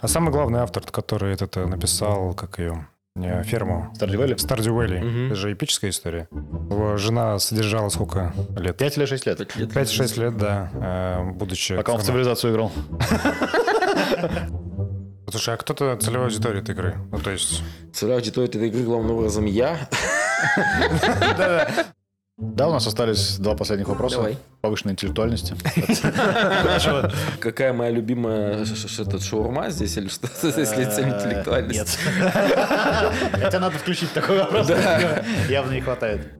А самый главный автор, который это написал, как ее, не, ферму. Stardew Valley. Мгм. Это же эпическая история. Его жена содержала сколько лет? Пять или шесть лет? 5-6 лет, да, э, будучи... Пока он в цивилизацию играл. Слушай, а кто-то целевая аудитория этой игры? Ну, то есть... Целевая аудитория этой игры главным образом я. Да, у нас остались два последних вопроса. Давай. Повышенной интеллектуальности. Какая моя любимая этот шаурма здесь или что? Если цель интеллектуальность. Нет. Хотя надо включить такой вопрос. Явно не хватает.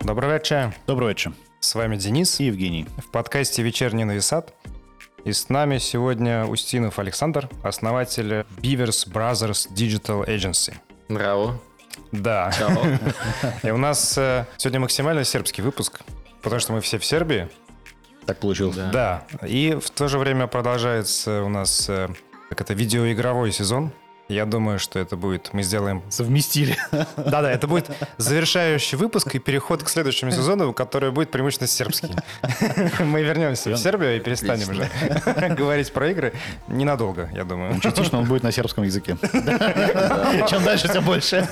Добрый вечер. Добрый вечер. С вами Денис. И Евгений. В подкасте «Вечерний нависат». И с нами сегодня Устинов Александр, основатель Beavers Brothers Digital Agency. Браво. Да. Чао. И у нас э, сегодня максимально сербский выпуск, потому что мы все в Сербии. Так получилось. Да. Да. И в то же время продолжается у нас э, как это видеоигровой сезон. Я думаю, что это будет, мы сделаем... Совместили. Да-да, это будет завершающий выпуск и переход к следующему сезону, который будет преимущественно сербский. Мы вернемся в Сербию и перестанем уже говорить про игры ненадолго, я думаю. Частично он будет на сербском языке. Чем дальше, тем больше.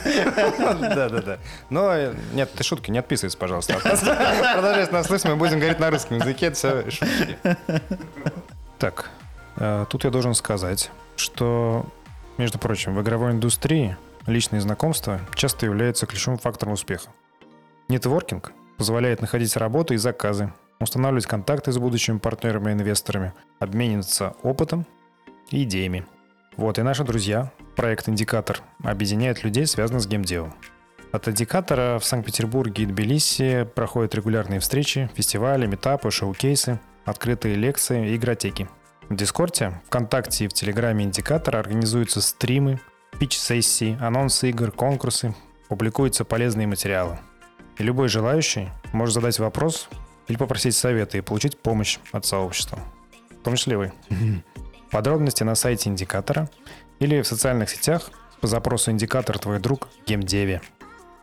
Да-да-да. Но э, нет, ты шутки, не отписывайся, пожалуйста. Продолжай нас слышать, мы будем говорить на русском языке, это все шутки. Так, э, тут я должен сказать, что, между прочим, в игровой индустрии личные знакомства часто являются ключевым фактором успеха. Нетворкинг позволяет находить работу и заказы, устанавливать контакты с будущими партнерами и инвесторами, обмениваться опытом и идеями. Вот, и наши друзья, проект «Индикатор», объединяет людей, связанных с геймдевом. От «Индикатора» в Санкт-Петербурге и Тбилиси проходят регулярные встречи, фестивали, метапы, шоу-кейсы, открытые лекции и игротеки. В Дискорде, ВКонтакте и в Телеграме «Индикатора» организуются стримы, пич-сессии, анонсы игр, конкурсы, публикуются полезные материалы. И любой желающий может задать вопрос или попросить совета и получить помощь от сообщества. В том числе вы. Подробности на сайте индикатора или в социальных сетях по запросу индикатор твой друг в геймдеве.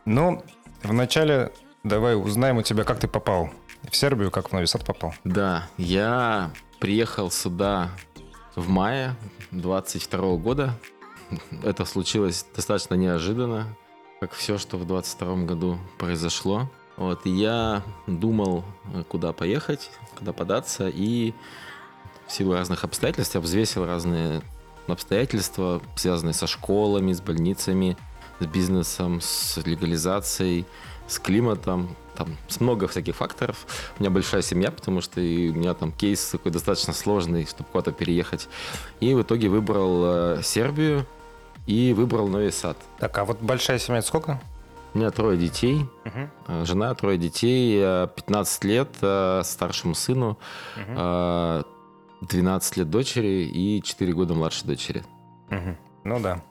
Ну, вначале давай узнаем у тебя, как ты попал в Сербию, как в Нови Сад попал. Да, я приехал сюда в мае 22 года. Это случилось достаточно неожиданно, как все, что в 22 году произошло. Вот, и я думал, куда поехать, куда податься, и в силу разных обстоятельств я взвесил разные обстоятельства, связанные со школами, с больницами, с бизнесом, с легализацией, с климатом, там с много всяких факторов. У меня большая семья, потому что и у меня там кейс такой достаточно сложный, чтобы куда-то переехать. И в итоге выбрал э, Сербию и выбрал Новый Сад. Так, а вот большая семья сколько? У меня трое детей, э, жена, трое детей, э, 15 лет э, старшему сыну, э, 12 лет дочери и 4 года младшей дочери. Мгм. Ну да.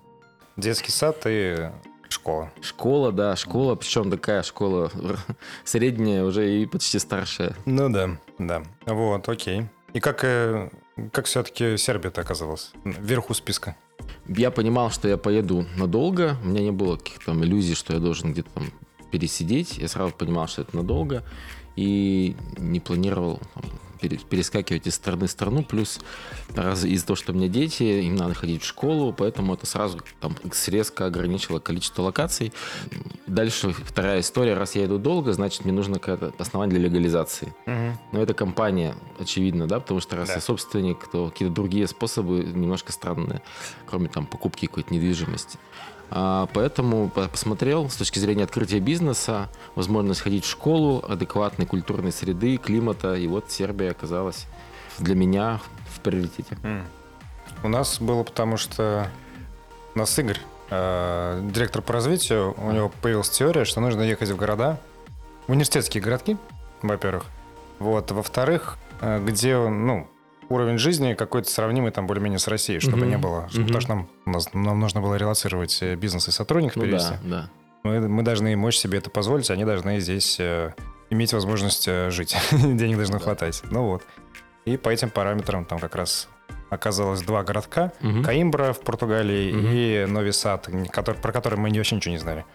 Детский сад и школа. Школа, да, школа, причем такая школа средняя, уже и почти старшая. Ну да, да. Вот, окей. И как, э, как все-таки Сербия-то оказалась вверху списка? Я понимал, что я поеду надолго. У меня не было каких-то там иллюзий, что я должен где-то там пересидеть. Я сразу понимал, что это надолго. И не планировал там, перескакивать из страны в страну. Плюс раз, из-за того, что у меня дети, им надо ходить в школу, поэтому это сразу там резко ограничило количество локаций. Дальше вторая история. Раз я иду долго, значит, мне нужно какое-то основание для легализации. Но это компания, очевидно, да, потому что раз Да. я собственник, то какие-то другие способы немножко странные, кроме там покупки какой-то недвижимости. А, поэтому по- посмотрел с точки зрения открытия бизнеса, возможность ходить в школу, адекватной культурной среды, климата, и вот Сербия оказалась для меня в приоритете. У нас было потому, что у нас Игорь, э, директор по развитию, у него появилась теория, что нужно ехать в города, в университетские городки, во-первых. Вот, во-вторых, э, где, ну, уровень жизни какой-то сравнимый там более-менее с Россией, чтобы Мгм. не было. Чтобы- Мгм. Потому что нам, нас- нам нужно было релацировать э, бизнес и сотрудников Ну перевести. да, да. Мы, мы должны мочь себе это позволить, они должны здесь э, иметь возможность э, жить. Денег должно хватать. Ну вот. И по этим параметрам там как раз оказалось два городка. Мгм. Каимбра в Португалии Мгм. и Нови Сад, который, про который мы вообще ничего не знали.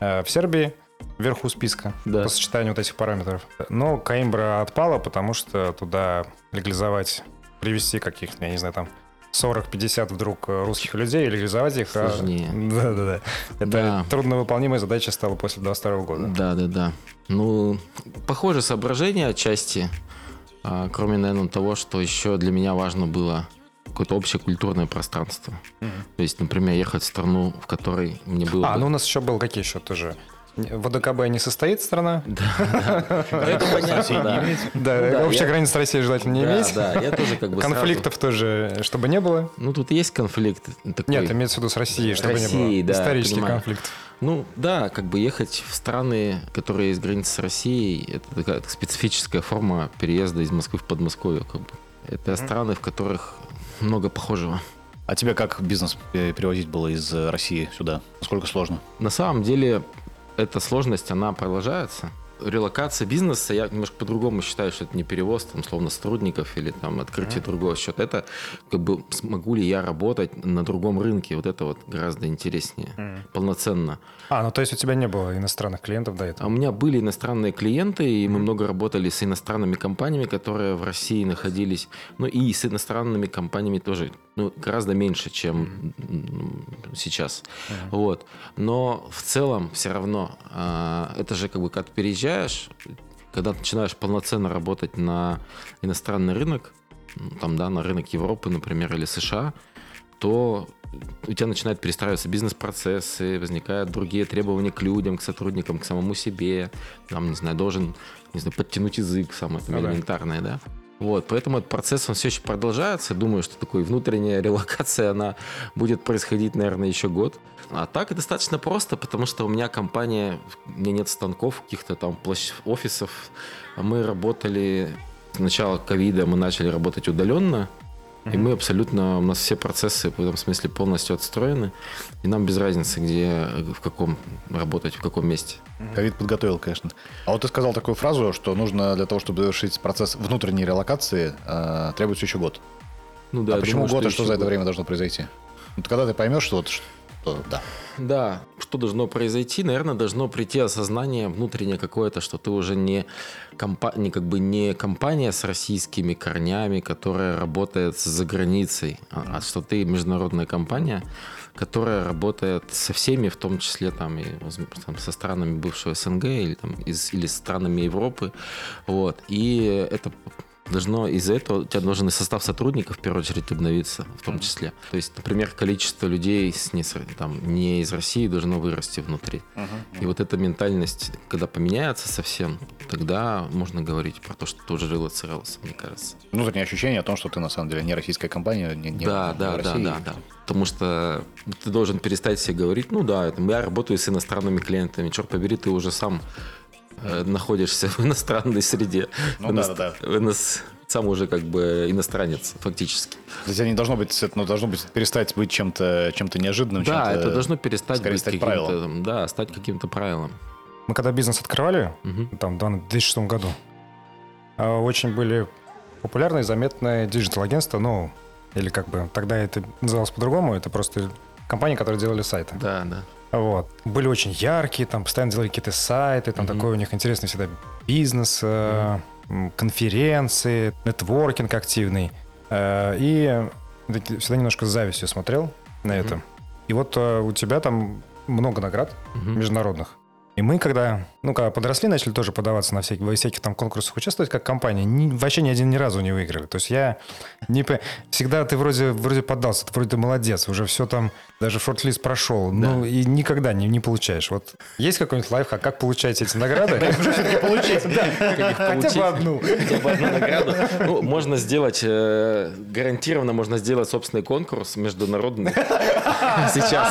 э, в Сербии вверху списка Да. по сочетанию вот этих параметров. Но Коимбра отпала, потому что туда легализовать, привести каких-то, я не знаю, там 40-50 вдруг э, русских людей, легализовать их. а- Сложнее. Да-да-да. Это Да. трудновыполнимая задача стала после 22 года. Да, да, да. Ну, похоже соображение отчасти, а, кроме, наверное, того, что еще для меня важно было какое-то общее культурное пространство. То есть, например, ехать в страну, в которой мне было... А, бы- ну у нас еще был какие еще тоже? В ОДКБ не состоит страна? Да, да. Это понятно, да. Да, да, общая граница с Россией желательно не Да, иметь. да, я тоже как бы Конфликтов тоже, чтобы не было. Ну, тут есть конфликт. Нет, имеется в виду с Россией, чтобы не было. да, Исторический конфликт. Ну, да, как бы ехать в страны, которые есть границы с Россией, это такая специфическая форма переезда из Москвы в Подмосковье, как бы. Это страны, в которых много похожего. А тебе как бизнес э, перевозить было из э, России сюда? Насколько сложно? На самом деле, эта сложность, она продолжается. Релокация бизнеса, я немножко по-другому считаю, что это не перевоз, там, словно сотрудников или там открытие другого счета. Это как бы смогу ли я работать на другом рынке, вот это вот гораздо интереснее, полноценно. А, ну то есть у тебя не было иностранных клиентов до А этого? у меня были иностранные клиенты, и мы много работали с иностранными компаниями, которые в России находились. Ну и с иностранными компаниями тоже, ну, гораздо меньше, чем м, сейчас. Вот. Но в целом все равно, а, это же как бы как ты переезжаешь, когда начинаешь полноценно работать на иностранный рынок, там, да, на рынок Европы, например, или США, то у тебя начинают перестраиваться бизнес-процессы, возникают другие требования к людям, к сотрудникам, к самому себе. Там, не знаю, должен, не знаю, подтянуть язык, самое там, Ну элементарное, да. Вот, поэтому этот процесс, он все еще продолжается. Думаю, что такой внутренняя релокация, она будет происходить, наверное, еще год. А так достаточно просто, потому что у меня компания, у меня нет станков, каких-то там площ... офисов. Мы работали с начала ковида, мы начали работать удаленно. И мы абсолютно, у нас все процессы в этом смысле полностью отстроены. И нам без разницы, где, в каком работать, в каком месте. Ковид подготовил, конечно. А вот ты сказал такую фразу, что нужно для того, чтобы завершить процесс внутренней релокации, э, требуется еще год. Ну да, а почему думаю, год, и что еще за это год. время должно произойти? Вот когда ты поймешь, что вот что, да. Да, что должно произойти? Наверное, должно прийти осознание внутреннее какое-то, что ты уже не, компа- не как бы не компания с российскими корнями, которая работает за границей, а, а что ты международная компания, которая работает со всеми, в том числе там, и, там, со странами бывшего СНГ или, там, из, или странами Европы. Вот. И это должно из-за этого у тебя должен и состав сотрудников в первую очередь обновиться в том числе. То есть, например, количество людей с не, там, не из России должно вырасти внутри. И вот эта ментальность, когда поменяется совсем, тогда можно говорить про то, что уже релацировался, мне кажется. Внутреннее ощущение о том, что ты на самом деле не российская компания, не, не да, да, да, России. да, да. Потому что ты должен перестать себе говорить, ну да, я работаю с иностранными клиентами, черт побери, ты уже сам находишься в иностранной среде. Ну В да, да, в иност- Сам уже как бы иностранец, фактически. То есть не должно быть, это, ну, должно быть перестать быть чем-то чем неожиданным. да, чем-то- это должно перестать скорее быть стать каким-то, правилом. да, стать каким-то правилом. Мы когда бизнес открывали, Мгм. там, да, в 2006 году, а, очень были популярные, заметные digital-агентства, ну, или как бы, тогда это называлось по-другому, это просто компании, которые делали сайты. Да, да. Вот. Были очень яркие, там постоянно делали какие-то сайты, там Мгм. такой у них интересный всегда бизнес, э, м, конференции, нетворкинг активный. Э, и всегда немножко с завистью смотрел на это. Мгм. И вот э, у тебя там много наград Мгм. международных. И мы, когда, ну, когда подросли, начали тоже подаваться на всяких, во всяких там конкурсах участвовать, как компания, ни- вообще ни один ни разу не выиграли. То есть я не... Всегда ты вроде, вроде поддался, ты вроде молодец, уже все там, даже шорт-лист прошел, ну, и никогда не, не получаешь. Вот есть какой-нибудь лайфхак, как получаете эти награды? Как их Хотя получить? бы одну. Хотя бы одну награду. Ну, можно сделать, э, гарантированно можно сделать собственный конкурс международный. Сейчас.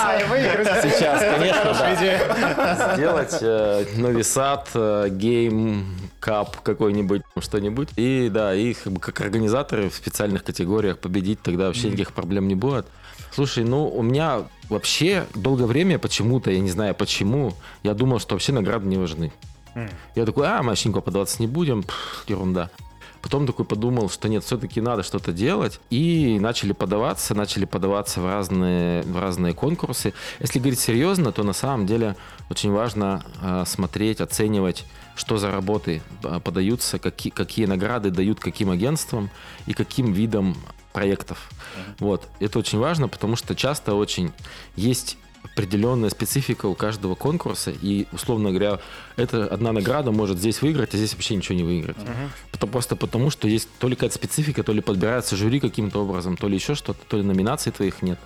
Сейчас, конечно, да. Сделать э, Нови Сад, э, Гейм Кап какой-нибудь, что-нибудь. И да, и как, организаторы в специальных категориях победить, тогда вообще никаких проблем не будет. Слушай, ну у меня вообще долгое время почему-то, я не знаю почему, я думал, что вообще награды не важны. Я такой, а, мощненько подаваться не будем, пф, ерунда. Потом такой подумал, что нет, все-таки надо что-то делать. И начали подаваться, начали подаваться в разные, в разные конкурсы. Если говорить серьезно, то на самом деле очень важно э, смотреть, оценивать, что за работы э, подаются, какие, какие награды дают каким агентствам и каким видам проектов. Uh-huh. Вот. Это очень важно, потому что часто очень есть определенная специфика у каждого конкурса, и, условно говоря, эта одна награда может здесь выиграть, а здесь вообще ничего не выиграть. Uh-huh. Это просто потому, что есть то ли какая-то специфика, то ли подбирается жюри каким-то образом, то ли еще что-то, то ли номинаций твоих нет.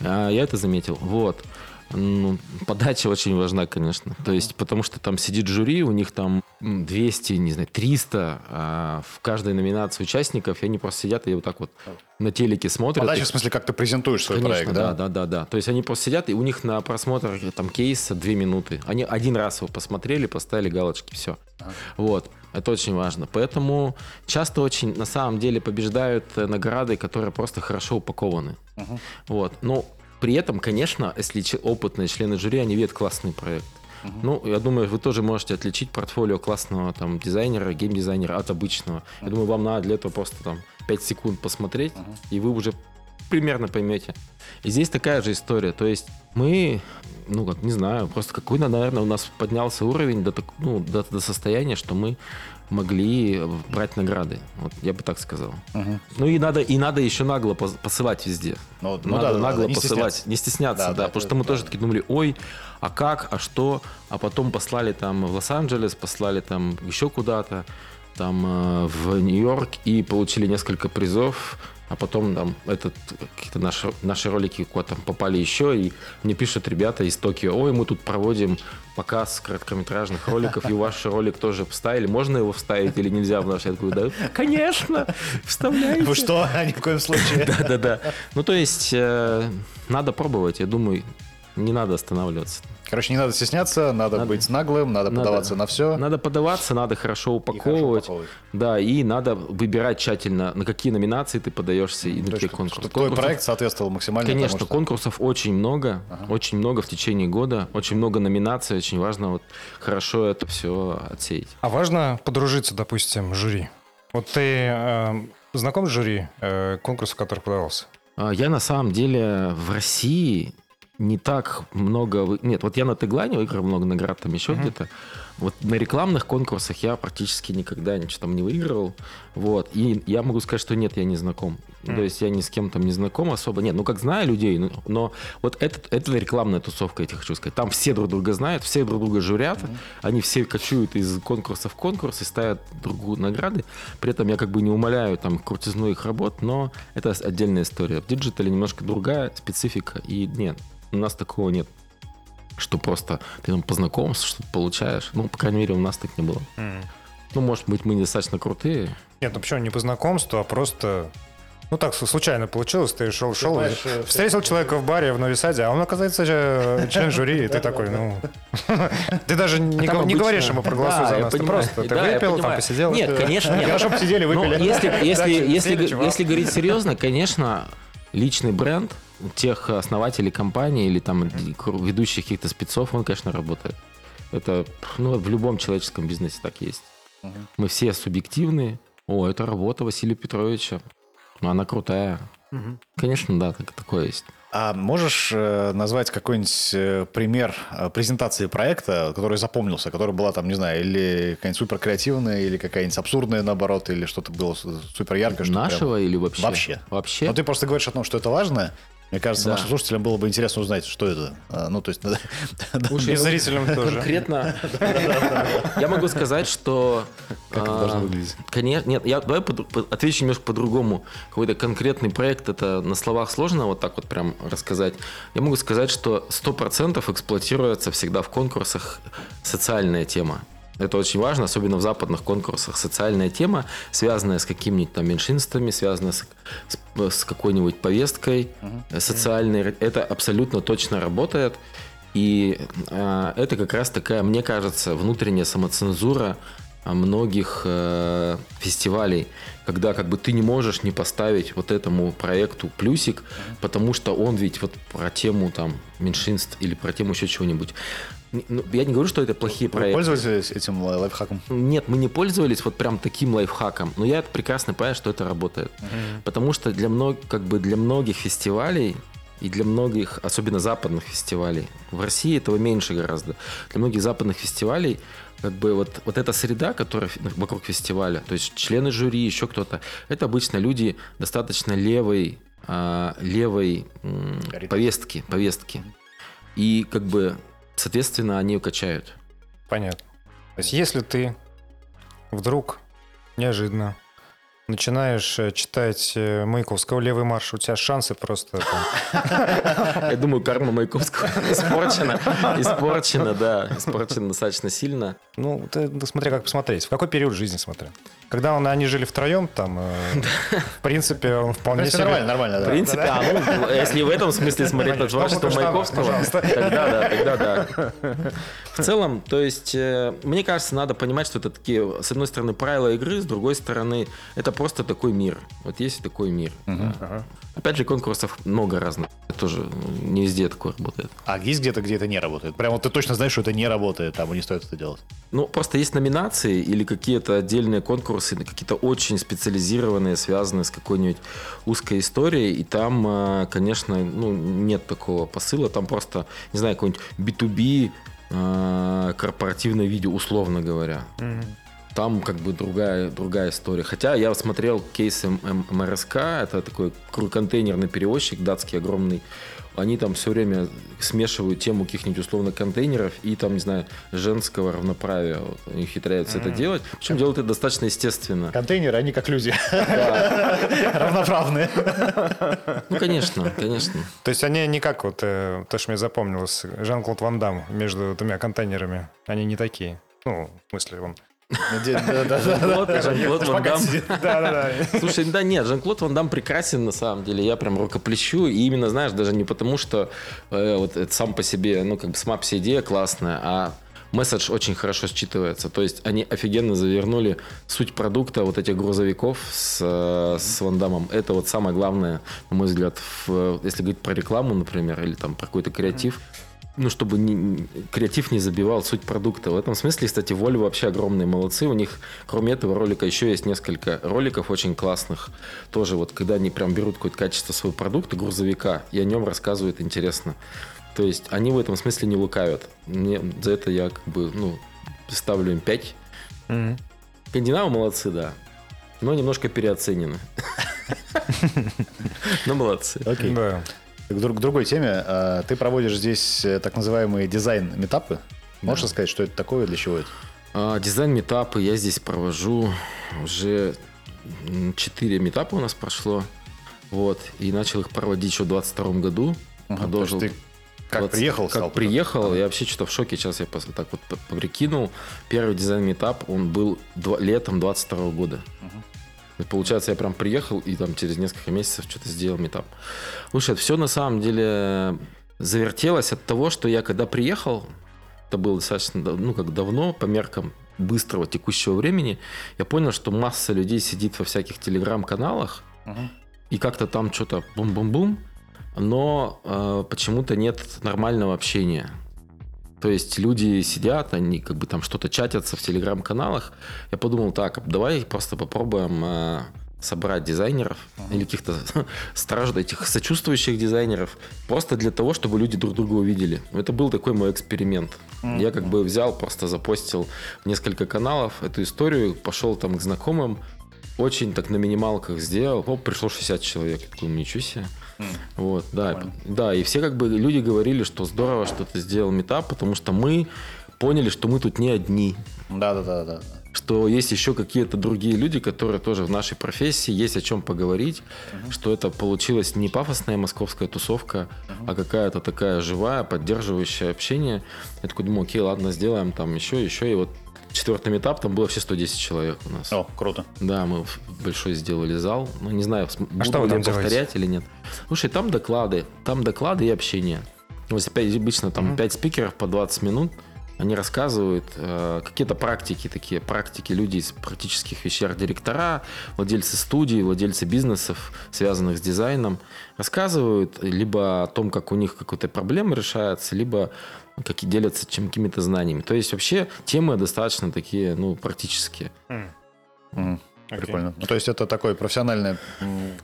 А, я это заметил. Вот. Ну, подача очень важна, конечно. То есть, потому что там сидит жюри, у них там 200, не знаю, 300 а в каждой номинации участников, и они просто сидят и вот так вот на телеке смотрят. Подача, в смысле, как ты презентуешь свой конечно, проект, да? Да, да, да, да. То есть они просто сидят, и у них на просмотр там кейса 2 минуты. Они один раз его посмотрели, поставили галочки, все. Ага. Вот. Это очень важно. Поэтому часто очень, на самом деле, побеждают э, награды, которые просто хорошо упакованы. Uh-huh. Вот. Ну, при этом, конечно, если опытные члены жюри, они видят классный проект. Uh-huh. Ну, я думаю, вы тоже можете отличить портфолио классного там дизайнера, геймдизайнера от обычного. Uh-huh. Я думаю, вам надо для этого просто там 5 секунд посмотреть, uh-huh. и вы уже примерно поймете. И здесь такая же история. То есть мы, ну как, не знаю, просто какой-то, наверное, у нас поднялся уровень до, ну, до, до состояния, что мы могли брать награды. Вот я бы так сказал. Угу. Ну и надо, и надо еще нагло посылать везде. Ну, ну надо да, нагло не посылать, стесняться. не стесняться, да, да, да потому что мы да. тоже такие думали, ой, а как, а что, а потом послали там в Лос-Анджелес, послали там еще куда-то, там э, в Нью-Йорк и получили несколько призов а потом там этот, какие-то наши, наши ролики куда-то там попали еще, и мне пишут ребята из Токио, ой, мы тут проводим показ короткометражных роликов, и ваш ролик тоже вставили, можно его вставить или нельзя в наш? Я такой, да, конечно, вставляйте. Вы что, ни в коем случае. Да-да-да. Ну, то есть, э, надо пробовать, я думаю, не надо останавливаться. Короче, не надо стесняться, надо, надо быть наглым, надо, надо подаваться на все. Надо подаваться, надо хорошо упаковывать. И хорошо упаковывать. Да, и надо выбирать тщательно, на какие номинации ты подаешься и на какие конкурсы. Чтобы твой проект соответствовал максимально Конечно, тому, что... конкурсов очень много, ага. очень много в течение года, очень много номинаций, очень важно вот хорошо это все отсеять. А важно подружиться, допустим, с жюри? Вот ты э, знаком с жюри э, конкурса, который подавался? А, я на самом деле в России не так много... Нет, вот я на Теглане выиграл много наград, там еще mm-hmm. где-то. Вот на рекламных конкурсах я практически никогда ничего там не выигрывал. Вот. И я могу сказать, что нет, я не знаком. Mm. То есть я ни с кем там не знаком особо. Нет, ну как знаю людей, но, но вот это, это рекламная тусовка, я тебе хочу сказать. Там все друг друга знают, все друг друга жюрят, mm. они все кочуют из конкурса в конкурс и ставят другу награды. При этом я как бы не умаляю там крутизну их работ, но это отдельная история. В digital е немножко другая специфика. И нет, у нас такого нет. Что просто ты там познакомился, что-то получаешь. Ну, по крайней мере, у нас так не было. Mm. Ну, может быть, мы недостаточно крутые. Нет, ну почему не по знакомству, а просто ну так случайно получилось, ты шел, шел, знаешь, э, встретил человека в баре в Новисаде, а он оказывается э, член жюри, и ты такой, ну... Ты даже не говоришь ему проголосуй за нас, ты просто, ты выпил, там посидел. Нет, конечно, нет. Хорошо посидели, выпили. Если говорить серьезно, конечно, личный бренд – тех основателей компании или там ведущих каких-то спецов, он, конечно, работает. Это ну, в любом человеческом бизнесе так есть. uh Мы все субъективные. О, это работа Василия Петровича. Она крутая. uh Конечно, да, так, такое есть. А можешь э, назвать какой-нибудь э, пример э, презентации проекта, который запомнился, который была там, не знаю, или какая-нибудь супер креативная, или какая-нибудь абсурдная, наоборот, или что-то было супер яркое? Нашего прям... или вообще? Вообще. Вообще. Но ты просто говоришь о том, что это важно, мне кажется, да. нашим слушателям было бы интересно узнать, что это. А, ну, то есть, и зрителям тоже. Конкретно. Я могу сказать, что... Как это должно а, выглядеть? Конечно, нет, я давай отвечу немножко по-другому. Какой-то конкретный проект, это на словах сложно вот так вот прям рассказать. Я могу сказать, что 100% эксплуатируется всегда в конкурсах социальная тема. Это очень важно, особенно в западных конкурсах. Социальная тема, связанная с какими-нибудь там меньшинствами, связанная с, с, с какой-нибудь повесткой uh-huh. социальной. Это абсолютно точно работает. И э, это как раз такая, мне кажется, внутренняя самоцензура многих э, фестивалей, когда как бы ты не можешь не поставить вот этому проекту плюсик, потому что он ведь вот про тему там меньшинств или про тему еще чего-нибудь. Ну, я не говорю, что это плохие Вы проекты. пользовались этим лай- лайфхаком? Нет, мы не пользовались вот прям таким лайфхаком, но я прекрасно понимаю, что это работает. Потому что для, мног, как бы для многих фестивалей и для многих, особенно западных фестивалей, в России этого меньше гораздо, для многих западных фестивалей как бы вот, вот эта среда, которая фи- вокруг фестиваля, то есть члены жюри, еще кто-то, это обычно люди достаточно левой, а, левой повестки, повестки. И как бы, соответственно, они ее качают. Понятно. То есть если ты вдруг неожиданно начинаешь э, читать э, Маяковского «Левый марш», у тебя шансы просто... Я думаю, карма Маяковского испорчена. Испорчена, да. Испорчена достаточно сильно. Ну, ну, смотря как посмотреть. В какой период жизни смотря. Когда он, они жили втроем, там, э, в принципе, он В вполне себе... нормально, нормально, В да. принципе, а, ну, если в этом смысле смотреть на творчество Маяковского, тогда да, тогда да. В целом, то есть, э, мне кажется, надо понимать, что это такие, с одной стороны, правила игры, с другой стороны, это просто такой мир. Вот есть такой мир. Опять же, конкурсов много разных. Это тоже не везде такое работает. А есть где-то, где это не работает? Прям вот ты точно знаешь, что это не работает, там и не стоит это делать. Ну, просто есть номинации или какие-то отдельные конкурсы, какие-то очень специализированные, связанные с какой-нибудь узкой историей, и там, э, конечно, ну, нет такого посыла, там просто, не знаю, какой-нибудь B2B э, корпоративное видео, условно говоря. Мгм. Там как бы другая, другая история. Хотя я смотрел кейс М- М- МРСК, это такой контейнерный перевозчик датский огромный. Они там все время смешивают тему каких-нибудь условно контейнеров и там, не знаю, женского равноправия. Вот, они ухитряются это делать. Причем делают это достаточно естественно. Контейнеры, они как люди. Да. Равноправные. Ну, конечно, конечно. То есть они не как вот, э, то, что мне запомнилось, Жан-Клод Ван Дам между двумя контейнерами. Они не такие. Ну, в смысле, он... Жан-Клод, Жан-Клод Ван Дам. Слушай, да нет, Жан-Клод Ван Дам прекрасен на самом деле. Я прям рукоплещу. И именно, знаешь, даже не потому, что э, вот это сам по себе, ну, как бы сама по себе идея классная, а месседж очень хорошо считывается. То есть они офигенно завернули суть продукта вот этих грузовиков с, э, с Ван Дамом. Это вот самое главное, на мой взгляд, в- если говорить про рекламу, например, или там про какой-то креатив. Ну, чтобы не- креатив не забивал суть продукта. В этом смысле, кстати, Volvo вообще огромные молодцы. У них, кроме этого ролика, еще есть несколько роликов очень классных. Тоже вот, когда они прям берут какое-то качество своего продукта, грузовика, и о нем рассказывают интересно. То есть они в этом смысле не лукавят. Мне, за это я как бы, ну, ставлю им 5. Мгм. Скандинавы молодцы, да. Но немножко переоценены. Но молодцы. Окей. Да. К, друг- к другой теме. А, Ты проводишь здесь э, так называемые дизайн-метапы. Можешь рассказать, что это такое, для чего это? А, Дизайн метапы я здесь провожу уже 4 метапа у нас прошло. Вот. И начал их проводить еще в 22 году. Ага, Продолжил. ты как 20 приехал, Как стал приехал, я вообще что-то в шоке. Сейчас я так вот прикинул. Первый дизайн метап, он был два- летом 22 года. И Получается, я прям приехал и там через несколько месяцев что-то сделал метап. Слушай, это все на самом деле завертелось от того, что я когда приехал, это было достаточно, ну, как давно, по меркам быстрого текущего времени, я понял, что масса людей сидит во всяких телеграм-каналах, и как-то там что-то бум-бум-бум, но э, почему-то нет нормального общения. То есть люди сидят, они как бы там что-то чатятся в телеграм-каналах. Я подумал, так, давай просто попробуем э, собрать дизайнеров или каких-то стражд этих сочувствующих дизайнеров, просто для того, чтобы люди друг друга увидели. Это был такой мой эксперимент. Я как бы взял, просто запостил в несколько каналов эту историю, пошел там к знакомым, очень так на минималках сделал. Оп, пришло 60 человек. Я такой, «Ну, ничего себе. Вот, да, да, и все как бы люди говорили, что здорово, что ты сделал метап, потому что мы поняли, что мы тут не одни, Да-да-да. что есть еще какие-то другие люди, которые тоже в нашей профессии, есть о чем поговорить, что это получилась не пафосная московская тусовка, а какая-то такая живая, поддерживающая общение. Я такой думаю, окей, ладно, сделаем там еще, еще, и вот четвертый этап, там было вообще 110 человек у нас. О, круто. Да, мы большой сделали зал. Ну, не знаю, буду что вы ли там повторять или нет. Слушай, там доклады. Там доклады и общение. Ну, если опять обычно там 5 спикеров по 20 минут, они рассказывают э, какие-то практики такие, практики люди из практических вещей, директора, владельцы студий, владельцы бизнесов, связанных с дизайном, рассказывают либо о том, как у них какая-то проблема решается, либо как и делятся чем, какими-то знаниями. То есть вообще темы достаточно такие, ну, практические. Мгм. Прикольно. Ну, то есть это такой профессиональная,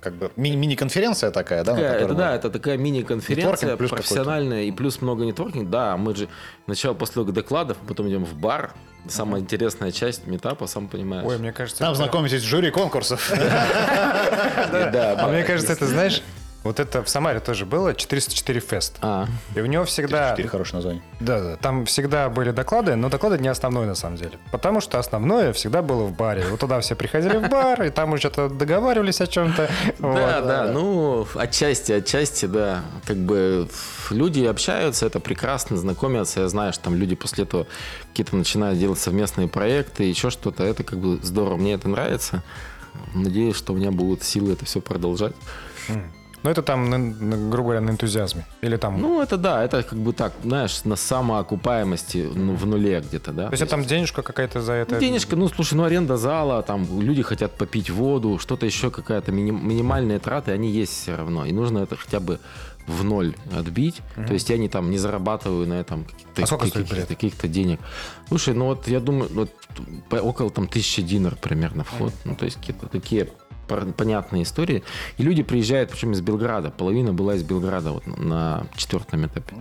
как бы, ми- мини-конференция такая, да? Такая, которой это, да, это такая мини-конференция плюс профессиональная и плюс много нетворкинг. Да, мы же сначала после докладов, потом идем в бар. Самая интересная часть метапа, сам понимаешь. Ой, мне кажется... Там это- знакомитесь с жюри конкурсов. да, А да. мне кажется, это, знаешь, вот это в Самаре тоже было, 404 фест. А, И у него всегда... Четыре хорошее название. Да, да, там всегда были доклады, но доклады не основной на самом деле. Потому что основное всегда было в баре. Вот туда все приходили в бар, и там уже что-то договаривались о чем-то. Да, да, ну, отчасти, отчасти, да. Как бы люди общаются, это прекрасно, знакомятся. Я знаю, что там люди после этого какие-то начинают делать совместные проекты, еще что-то. Это как бы здорово, мне это нравится. Надеюсь, что у меня будут силы это все продолжать. Ну, это там, на- на, грубо говоря, на энтузиазме. Или там... Ну, это да, это как бы так, знаешь, на самоокупаемости ну, в нуле где-то, да. то есть, это там денежка какая-то за это... Денежка, ну, слушай, ну, аренда зала, там люди хотят попить воду, что-то еще, какая-то мини- минимальные траты, они есть все равно. И нужно это хотя бы в ноль отбить. То есть я не там не зарабатываю на этом каких-то, А каких-то, билет? каких-то денег. Слушай, ну вот я думаю, вот около там тысячи динар примерно вход. Ну, то есть какие-то такие понятные истории. И люди приезжают, причем из Белграда. Половина была из Белграда вот на- четвертом этапе.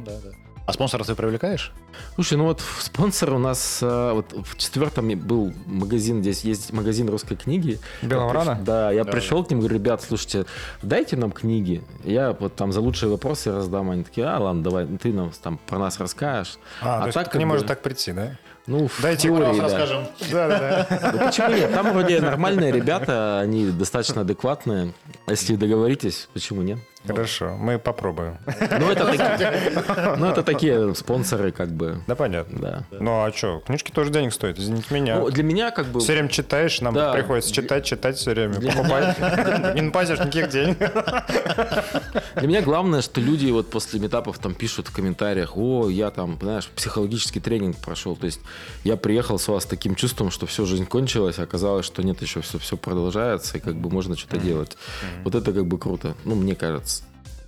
А спонсора ты привлекаешь? Слушай, ну вот спонсор у нас э, вот в четвертом был магазин, здесь есть магазин русской книги. Белого приш- Да, я Да, пришел к ним, говорю, ребят, слушайте, дайте нам книги. Я вот там за лучшие вопросы раздам. Они такие, а, ладно, давай, ты нам там про нас расскажешь. А, то есть так ним как бы, может так прийти, да? Ну, в Дайте теории, Раз да. расскажем. Да, да, да. Ну, почему нет? Там вроде нормальные ребята, они достаточно адекватные. Если договоритесь, почему нет? Хорошо, мы попробуем. Ну, это такие, ну, это такие спонсоры, как бы, Да, понятно. да. Ну, а что, книжки тоже денег стоят, извините меня. Ну, для меня, как бы, Все время читаешь, нам Да. приходится читать, читать все время. Для Покупать. Не напасешь никаких денег. Для меня главное, что люди вот после метапов там пишут в комментариях, о, я там, знаешь, психологический тренинг прошел. То есть я приехал с вас с таким чувством, что все, жизнь кончилась, а оказалось, что нет, еще все, все продолжается, и как бы можно что-то делать. Вот это как бы круто, ну, мне кажется.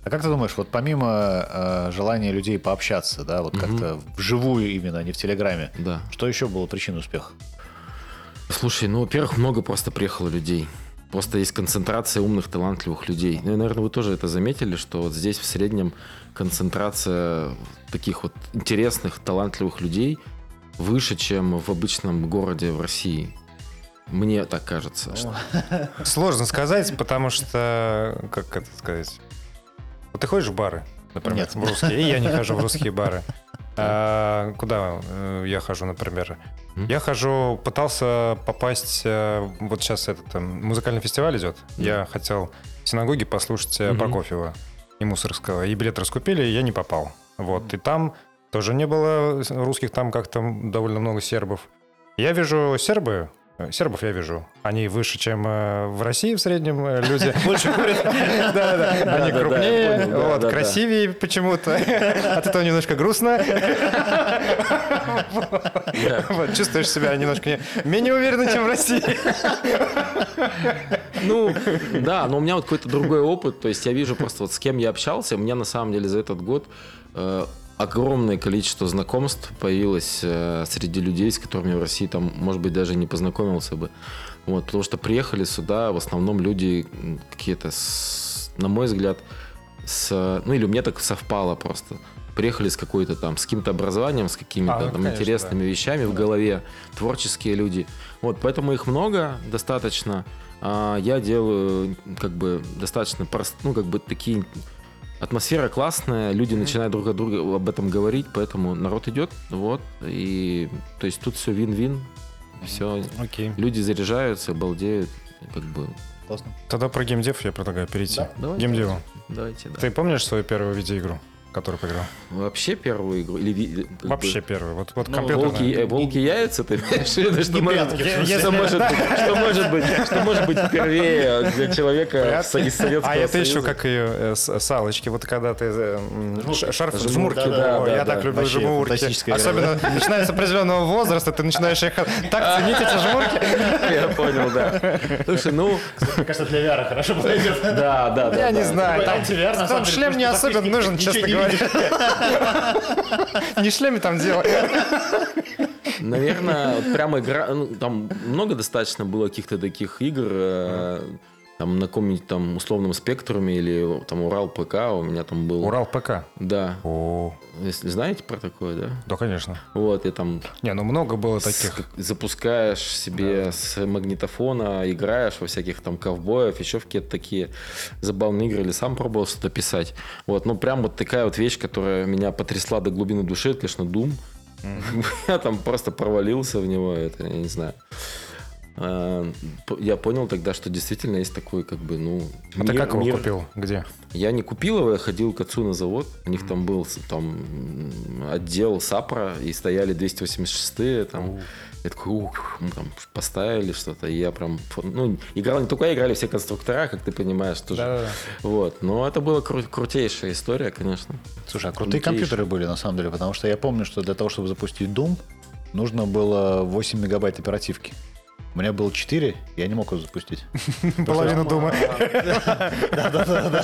А как ты думаешь, вот помимо э, желания людей пообщаться, да, вот как-то вживую именно, а не в Телеграме, Да. что еще было причиной успеха? Слушай, ну, во-первых, много просто приехало людей. Просто есть концентрация умных, талантливых людей. Ну, и, наверное, вы тоже это заметили, что вот здесь в среднем концентрация таких вот интересных, талантливых людей выше, чем в обычном городе в России. Мне так кажется. что- Сложно сказать, потому что, как это сказать, вот ты ходишь в бары, например, Нет. в русские, и я не хожу в русские бары. А, куда э, я хожу, например? Я хожу, пытался попасть, э, вот сейчас этот музыкальный фестиваль идет, я хотел в синагоге послушать Мгм. Прокофьева и Мусорского, и билет раскупили, и я не попал. Вот, и там тоже не было русских, там как-то довольно много сербов. Я вижу сербы, сербов я вижу, они выше, чем э, в России в среднем э, люди. Больше курят. Да, да, они крупнее, вот, красивее почему-то. От этого немножко грустно. Чувствуешь себя немножко не- менее уверенно, чем в России. Ну, да, но у меня вот какой-то другой опыт. То есть я вижу просто вот с кем я общался. Меня на самом деле за этот год э, огромное количество знакомств появилось э, среди людей, с которыми в России там, может быть, даже не познакомился бы. Вот, потому что приехали сюда в основном люди какие-то, с- на мой взгляд, с, ну или у меня так совпало просто. Приехали с какой-то там, с каким-то образованием, с какими-то А, там конечно, интересными вещами в голове, творческие люди. Вот, поэтому их много, достаточно. А я делаю как бы достаточно прост, ну как бы такие атмосфера классная, люди начинают друг о друге об этом говорить, поэтому народ идет, вот и то есть тут все вин-вин, все Окей. люди заряжаются, балдеют, как бы. Классно. Тогда про геймдев я предлагаю перейти. Давайте, Геймдеву. Давайте, да. Ты помнишь свою первую видеоигру, которую поиграл? Вообще первую игру или бы- Вообще первую. Вот, вот Ну, компьютерная. Волки, э, волки яйца, ты что может, быть, что может быть, впервые для человека из Советского А это еще как ее э, с- салочки, вот когда ты э, шарф Жмурки, я так люблю жмурки. Особенно начиная с определенного возраста, ты начинаешь их так ценить эти жмурки. Я понял, да. Слушай, ну, Мне кажется, для VR хорошо подойдет. да, да, да. Я не знаю, там, самом там шлем не особенно нужен, честно говоря. Не шлеме там дело. Наверное, прямо игра... ну, там много достаточно было каких-то таких игр, э, там на каком-нибудь там условном спектруме или там Урал ПК у меня там был. Урал ПК. Да. О, Если знаете про такое, да? да, конечно. Вот, и там Не, ну много было с- таких. запускаешь себе с магнитофона, играешь во всяких там ковбоев, еще в какие-то такие забавные игры, или сам пробовал что-то писать. Вот, ну прям вот такая вот вещь, которая меня потрясла до глубины души, это, конечно, Doom. Я там просто провалился в него, это, я не знаю. П- Я понял тогда, что действительно есть такой, как бы, ну... А ты мир- как его мир- купил? Где? Я не купил его, я ходил к отцу на завод. У них там был там отдел САПРа, и стояли 286-е. Там. Я такой, ух, мы там поставили что-то. И я прям, ну, играл не только я, играли все конструктора, как ты понимаешь, тоже. Да-да-да. Вот. Но это была кру- крутейшая история, конечно. Слушай, а крутые Крутейший. компьютеры были на самом деле, потому что я помню, что для того, чтобы запустить Doom, нужно было 8 мегабайт оперативки. У меня было 4, я не мог его запустить. Половину. Слушай,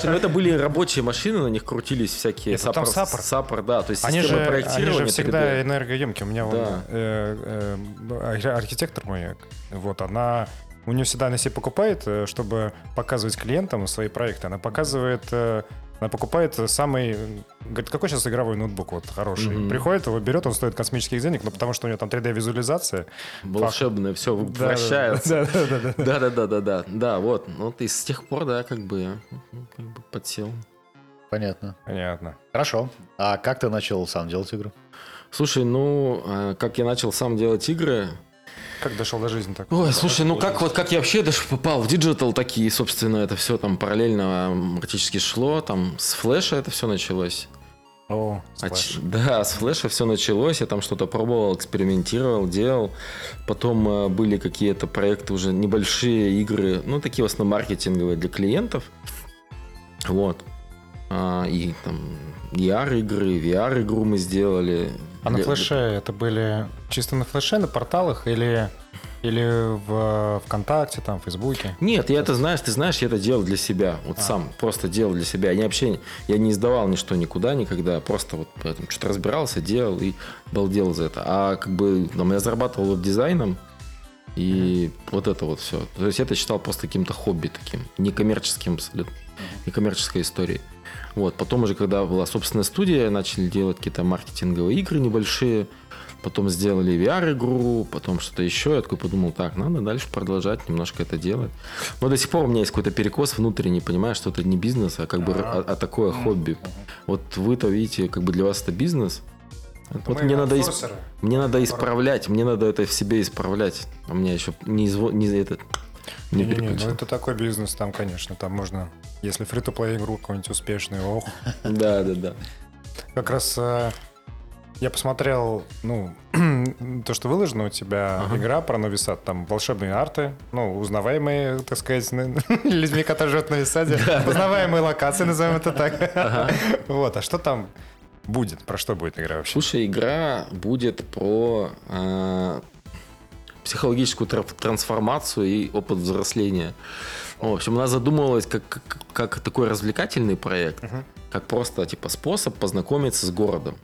ну это были рабочие машины, на них крутились всякие САПР? САПР, да, то есть Они системы же, они проектирования же всегда 3D. энергоемкие. У меня э, э, ар- архитектор мой, вот она, у нее всегда она себе покупает, э, чтобы показывать клиентам свои проекты. Она показывает, она покупает самый, говорит, какой сейчас игровой ноутбук вот хороший. Мгм. Приходит, его берет, он стоит космических денег, но потому что у него там А, 3D-визуализация. Волшебное, все вращается. Да, да, да, да. Да, да, да, да, да. Да, вот. Ну, ты с тех пор, да, как бы, я, как бы подсел. Понятно. Понятно. Хорошо. А как ты начал сам делать игры? Слушай, ну, а, как я начал сам делать игры. Как дошел до жизни так? Ой, слушай, ну как вот как я вообще даже попал в digital, такие, собственно, это все там параллельно практически шло. Там с флеша это все началось. О, А да, с флеша все началось. Я там что-то пробовал, экспериментировал, делал. Потом э, были какие-то проекты уже небольшие игры, ну такие в основном маркетинговые для клиентов. Вот. А, и там ER игры, VR игру мы сделали. А на флеше это были чисто на флеше, на порталах или, или в ВКонтакте, там, в Фейсбуке? Нет, я это знаешь, ты знаешь, я это делал для себя. Вот сам просто делал для себя. Я вообще я не издавал ничто никуда никогда. Просто вот поэтому что-то разбирался, делал и балдел за это. А как бы там, я зарабатывал веб-дизайном. И вот это вот все. То есть я это считал просто каким-то хобби таким, некоммерческим абсолютно, некоммерческой историей. Вот. Потом уже, когда была собственная студия, начали делать какие-то маркетинговые игры небольшие. Потом сделали VR-игру, потом что-то еще. Я такой подумал, так, надо дальше продолжать немножко это делать. Но до сих пор у меня есть какой-то перекос внутренний, понимаешь, что это не бизнес, а как бы а, а такое хобби. Вот вы-то видите, как бы для вас это бизнес. Вот мне надо, исп- мне надо исправлять, мне надо это в себе исправлять. У меня еще не, изво... не этот не Не, не, ну это такой бизнес, там, конечно, там можно, если фри то плей игру какую-нибудь успешную, ох. Да, да, да. Как раз э, я посмотрел, ну, то, что выложено у тебя, Ага. игра про Нови Сад, там волшебные арты, ну, узнаваемые, так сказать, на- людьми, которые живут в Нови Саде, узнаваемые локации, назовем это так. Вот, а что там будет? Про что будет игра вообще? Слушай, игра будет про э, психологическую тра- трансформацию и опыт взросления. В общем, она задумывалась как, как, как такой развлекательный проект, Мгм. как просто типа способ познакомиться с городом.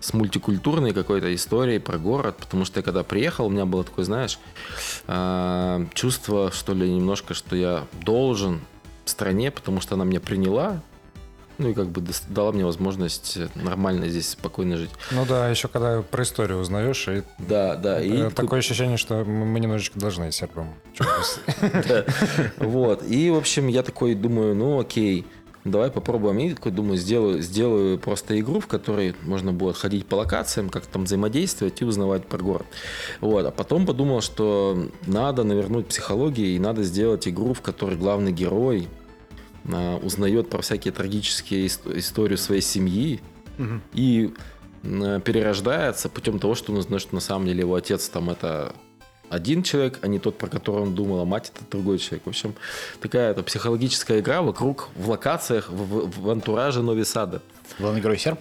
С мультикультурной какой-то историей про город, потому что я когда приехал, у меня было такое, знаешь, э, чувство, что ли, немножко, что я должен стране, потому что она меня приняла, ну и как бы дала мне возможность нормально здесь спокойно жить. Ну да, еще когда про историю узнаешь, и Да, да. И э, такое ощущение, что мы немножечко должны серпом. Да. Вот. И, в общем, я такой думаю, ну окей, давай попробуем. И такой думаю, сделаю, сделаю просто игру, в которой можно будет ходить по локациям, как там взаимодействовать и узнавать про город. Вот. А потом подумал, что надо навернуть психологии и надо сделать игру, в которой главный герой узнает про всякие трагические ис- историю своей семьи и м, перерождается путем того, что он узнает, что на самом деле его отец там это один человек, а не тот, про которого он думал, а мать это другой человек. В общем, такая это психологическая игра вокруг, в локациях, в, в- в антураже Нови Сада. Главный герой серб?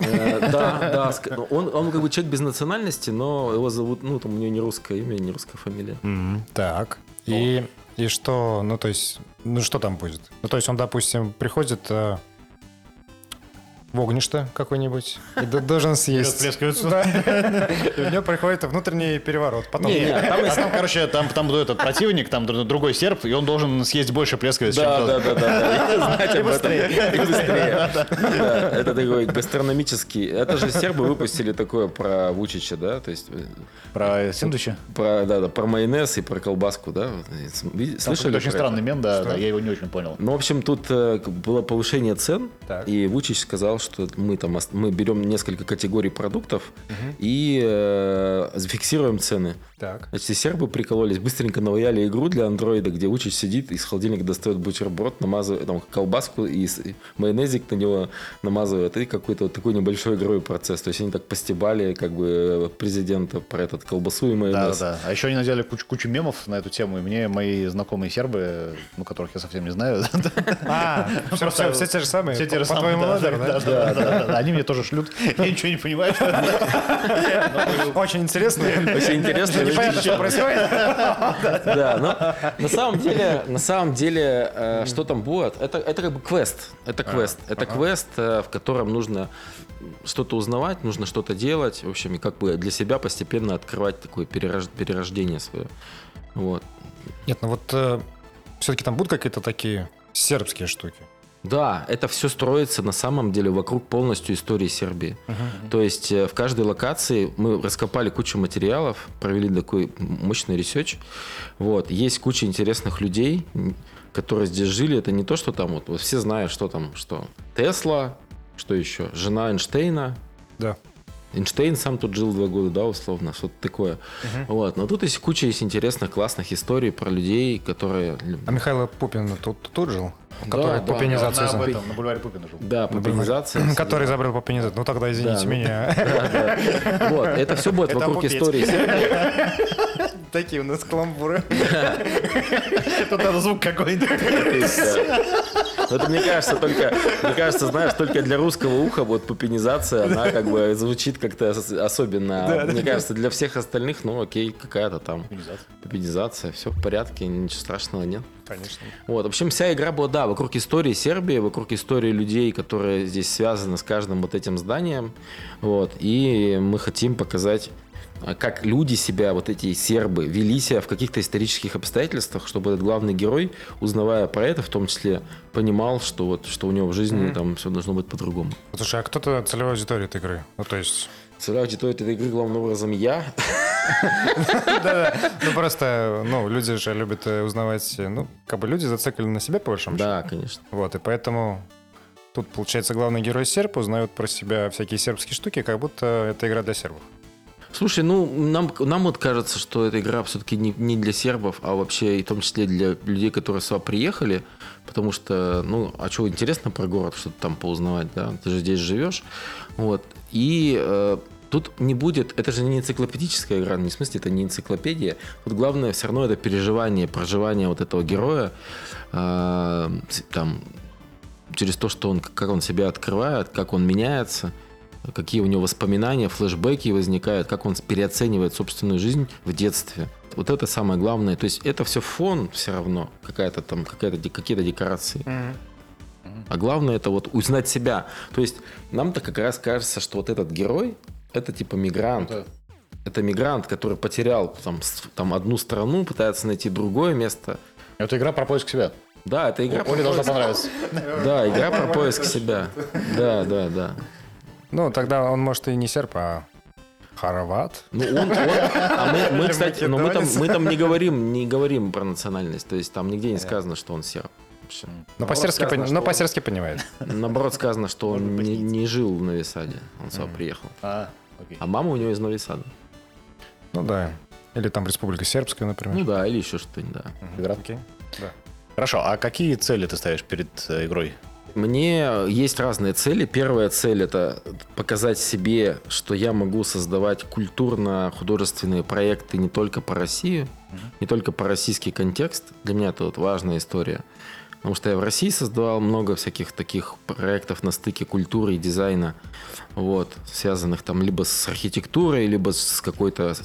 Э, Да, да. ну, Он, он как бы человек без национальности, но его зовут, ну, там у него не русское имя, не русская фамилия. Так. И, и что, ну то есть, ну что там будет? Ну то есть он, допустим, приходит э, в огништо какой-нибудь и должен съесть. И у него происходит внутренний переворот. Потом там короче, там, там этот противник, там др- другой серб, и он должен съесть больше плесковиц, чем Да, да, да, да. И знать об этом. быстрее. Это такой гастрономический. Это же сербы выпустили такое про Вучича, да? То есть э, Про Синдуча? про, да, да, про майонез и про колбаску, да? Слышали очень странный мем, да, да, я его не очень понял. Ну, в общем, тут э, было повышение цен, и Вучич сказал, что мы там мы берем несколько категорий продуктов и э, зафиксируем цены. Так. Значит, сербы прикололись, быстренько наваяли игру для андроида, где Вучич сидит, из холодильника достает бутерброд, намазывает там, колбаску и майонезик на него намазывает, и какой-то вот такой небольшой игровой процесс. То есть они так постебали как бы президента про этот колбасу и Да, майонез. да. А еще они наделали кучу, кучу мемов на эту тему, и мне мои знакомые сербы, ну, которых я совсем не знаю, А, все, те же самые. все те же по, самые, твоему да, ладеру, да, да? да, да, да, да. Они мне тоже шлют. Я ничего не понимаю. Очень интересно. Очень интересно. Непонятно, что происходит. Да, но на самом деле, на самом деле, э, что там будет? Это, это как бы квест. Это квест. Это квест, э, в котором нужно что-то узнавать, нужно что-то делать. В общем, и как бы для себя постепенно открывать такое перерож- перерождение свое. Вот. Нет, ну вот все-таки там будут какие-то такие сербские штуки. Да, это все строится на самом деле вокруг полностью истории Сербии. То есть э, в каждой локации мы раскопали кучу материалов, провели такой мощный research. Вот. Есть куча интересных людей, которые здесь жили. Это не то, что там, вот, вот все знают, что там, что Тесла, что еще, жена Эйнштейна, Да. Эйнштейн сам тут жил два года, да, условно, что-то такое. Вот. Но тут есть куча есть интересных, классных историй про людей, которые... А Михаил Пупин тут, тут жил? Который да, пупинизацию... На за- об этом, на бульваре Пупина жил. Да, пупинизация. Который изобрел пупинизацию. Ну тогда извините Да, меня. Вот, это все будет Это вокруг истории. Такие у нас каламбуры. Тут надо звук какой-то. Это, мне кажется, только, мне кажется, знаешь, только для русского уха вот пупинизация, она как бы звучит как-то ос- особенно. Мне кажется, для всех остальных, ну окей, какая-то там пупинизация, все в порядке, ничего страшного нет. Конечно. Вот, в общем, вся игра была, да, вокруг истории Сербии, вокруг истории людей, которые здесь связаны с каждым вот этим зданием. Вот, и мы хотим показать а, как люди себя, вот эти сербы, вели себя в каких-то исторических обстоятельствах, чтобы этот главный герой, узнавая про это, в том числе, понимал, что вот что у него в жизни там все должно быть по-другому. Слушай, а кто-то целевая аудитория этой игры? Ну, то есть... Целевая аудитория этой игры главным образом я. Да-да. Ну, просто, ну, люди же любят э, узнавать... э, Ну, как бы люди зациклены на себе, по большому. Да, конечно. Вот, и поэтому тут, получается, главный герой серб узнает про себя всякие сербские штуки, как будто это игра для сербов. Слушай, ну, нам, нам вот кажется, что эта игра все-таки не, не для сербов, а вообще и в том числе для людей, которые сюда приехали, потому что, ну, а что интересно про город, что-то там поузнавать, да, ты же здесь живешь, вот, и э, тут не будет, это же не энциклопедическая игра, не в смысле, это не энциклопедия, тут главное все равно это переживание, проживание вот этого героя, э, там, через то, что он, как он себя открывает, как он меняется, какие у него воспоминания, флешбеки возникают, как он переоценивает собственную жизнь в детстве. Вот это самое главное. То есть это все фон все равно, какая-то там, какая-то, какие-то декорации. А главное это вот узнать себя. То есть нам-то как раз кажется, что вот этот герой, это типа мигрант. Это- Это мигрант, который потерял там, там одну страну, пытается найти другое место. Это игра про поиск себя. Да, это игра про Оле должна поиск- понравиться. Да, игра про поиск себя. Да, да, да. Ну, тогда он, может, и не серб, а хорват. Ну, он, он- а мы, мы, кстати, но мы там, мы там не говорим, не говорим про национальность. То есть там нигде не сказано, что он серб. Вообще. Но по-сербски, сказано, что но он- по-сербски понимает. Наоборот, сказано, что он не, не жил в Нови Саде. Он сюда приехал. А, окей. А мама у него из Нови Сада. Ну да. Или там Республика Сербская, например. Ну да, или еще что-нибудь, да. Окей. Да. Хорошо, а какие цели ты ставишь перед э, игрой? Мне есть разные цели. Первая цель это показать себе, что я могу создавать культурно-художественные проекты не только по России, не только по российский контекст. Для меня это вот важная история. Потому что я в России создавал много всяких таких проектов на стыке культуры и дизайна, вот, связанных там либо с архитектурой, либо с какой-то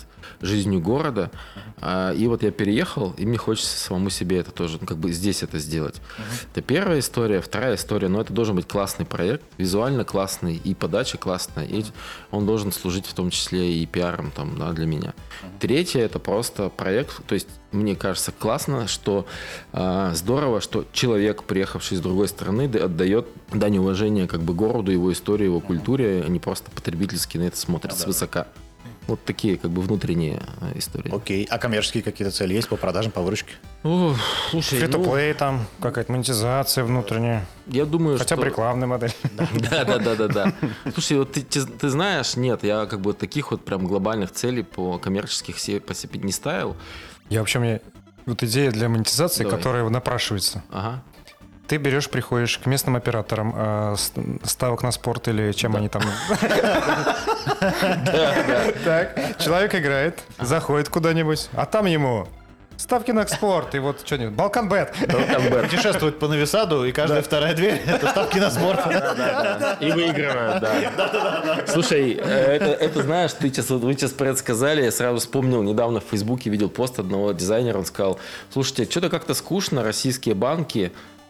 жизнью города. А, и вот я переехал, и мне хочется самому себе это тоже, ну, как бы здесь это сделать. Это первая история. Вторая история, но это должен быть классный проект, визуально классный, и подача классная, и он должен служить в том числе и пиаром там, да, для меня. Третье, это просто проект, то есть мне кажется классно, что э, здорово, что человек, приехавший с другой стороны, отдает дань уважения как бы городу, его истории, его культуре, а не просто потребительски на это смотрит да, свысока. Вот такие как бы внутренние э, истории. Окей. А коммерческие какие-то цели есть по продажам, по выручке? О, слушай, фри ну, плей там, какая-то монетизация внутренняя. я думаю, Хотя бы что... рекламная модель. Да, да, да, да, да. Слушай, вот ты, ты, ты знаешь, нет, я как бы таких вот прям глобальных целей по коммерческих по себе не ставил. Я вообще мне... Вот идея для монетизации, Давай. которая напрашивается. Ага. Ты берешь, приходишь к местным операторам э, ставок на спорт или чем они там... Так, человек играет, заходит куда-нибудь, а там ему ставки на спорт, и вот что-нибудь, Балканбет. Путешествует по Новисаду, и каждая вторая дверь — это ставки на спорт. И выигрывают, да. Слушай, э, это, это знаешь, ты сейчас, вы сейчас про это сказали, я сразу вспомнил, недавно в Фейсбуке видел пост одного дизайнера, он сказал, слушайте, что-то как-то скучно, российские банки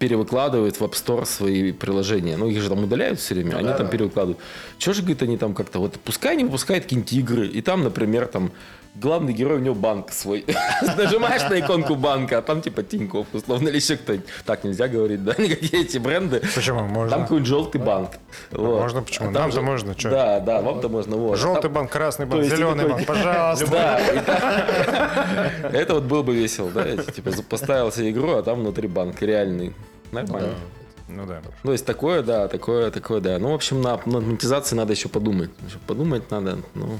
перевыкладывают в App Store свои приложения. Ну, их же там удаляют все время, они там перевыкладывают. Чего же, говорит, они там как-то... Вот пускай они выпускают какие-нибудь игры, и там, например, там главный герой, у него банк свой. Нажимаешь на иконку банка, а там типа Тинькофф, условно, или еще кто-нибудь. Так нельзя говорить, да? Никакие эти бренды. Почему? Можно. Там какой-нибудь желтый банк. Вот. Можно, почему? А там Нам-то же- можно, чё? Да, да, вам-то можно. Вот. Желтый Там- банк, красный банк, зеленый банк, пожалуйста. Да, это вот было бы весело, да? Типа поставил себе игру, а там внутри банк реальный. Нормально. Ну да. То есть такое, да, такое, такое, да. Ну, в общем, на, на монетизации надо еще подумать. Еще подумать надо, ну,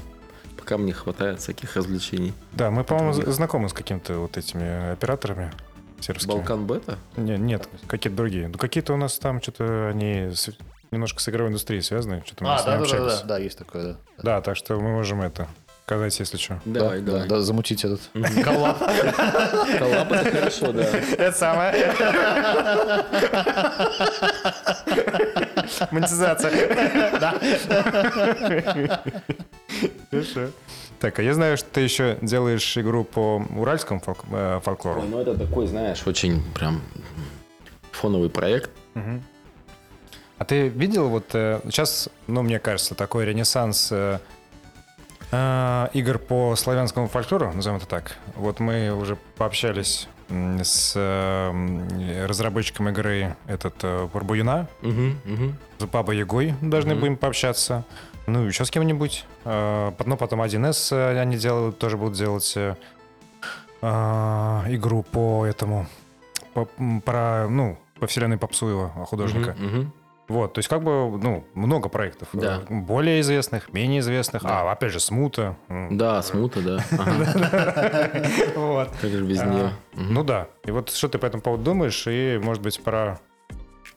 пока мне хватает всяких развлечений. Да, мы, по-моему, з- знакомы с какими-то вот этими операторами сербскими. Балкан Бета? Не, нет, какие-то другие. Ну, какие-то у нас там что-то они с- немножко с игровой индустрией связаны. Что-то мы А, с ними да, да, да, да, да, есть такое, да. Да, так что мы можем это сказать, если что. Давай, Да, давай. да, замутить этот коллаб. Коллаб это хорошо, да. Это самое. Монетизация. Хорошо. Так, а я знаю, что ты еще делаешь игру по уральскому фолк- э, фольклору. Ой, Ну, это такой, знаешь, очень прям фоновый проект. А ты видел вот э, сейчас, ну, мне кажется, такой ренессанс э, э, игр по славянскому фольклору, назовем это так. Вот мы уже пообщались с э, разработчиком игры этот э, Барбуюна, Мгм, мгм. с Бабой Ягой должны Мгм. будем пообщаться. Ну, еще с кем-нибудь. Э, потом, потом 1С э, они делают, тоже будут делать э, э, игру по этому, по, про, ну, по вселенной Попсуева, художника. Мгм, мгм. Вот, то есть как бы, ну, много проектов. Да. Э, Более известных, менее известных. Да. А, опять же, Смута. Да, смута, да. Вот. Как же без А, нее. Ну да. И вот что ты по этому поводу думаешь? И, может быть, пора...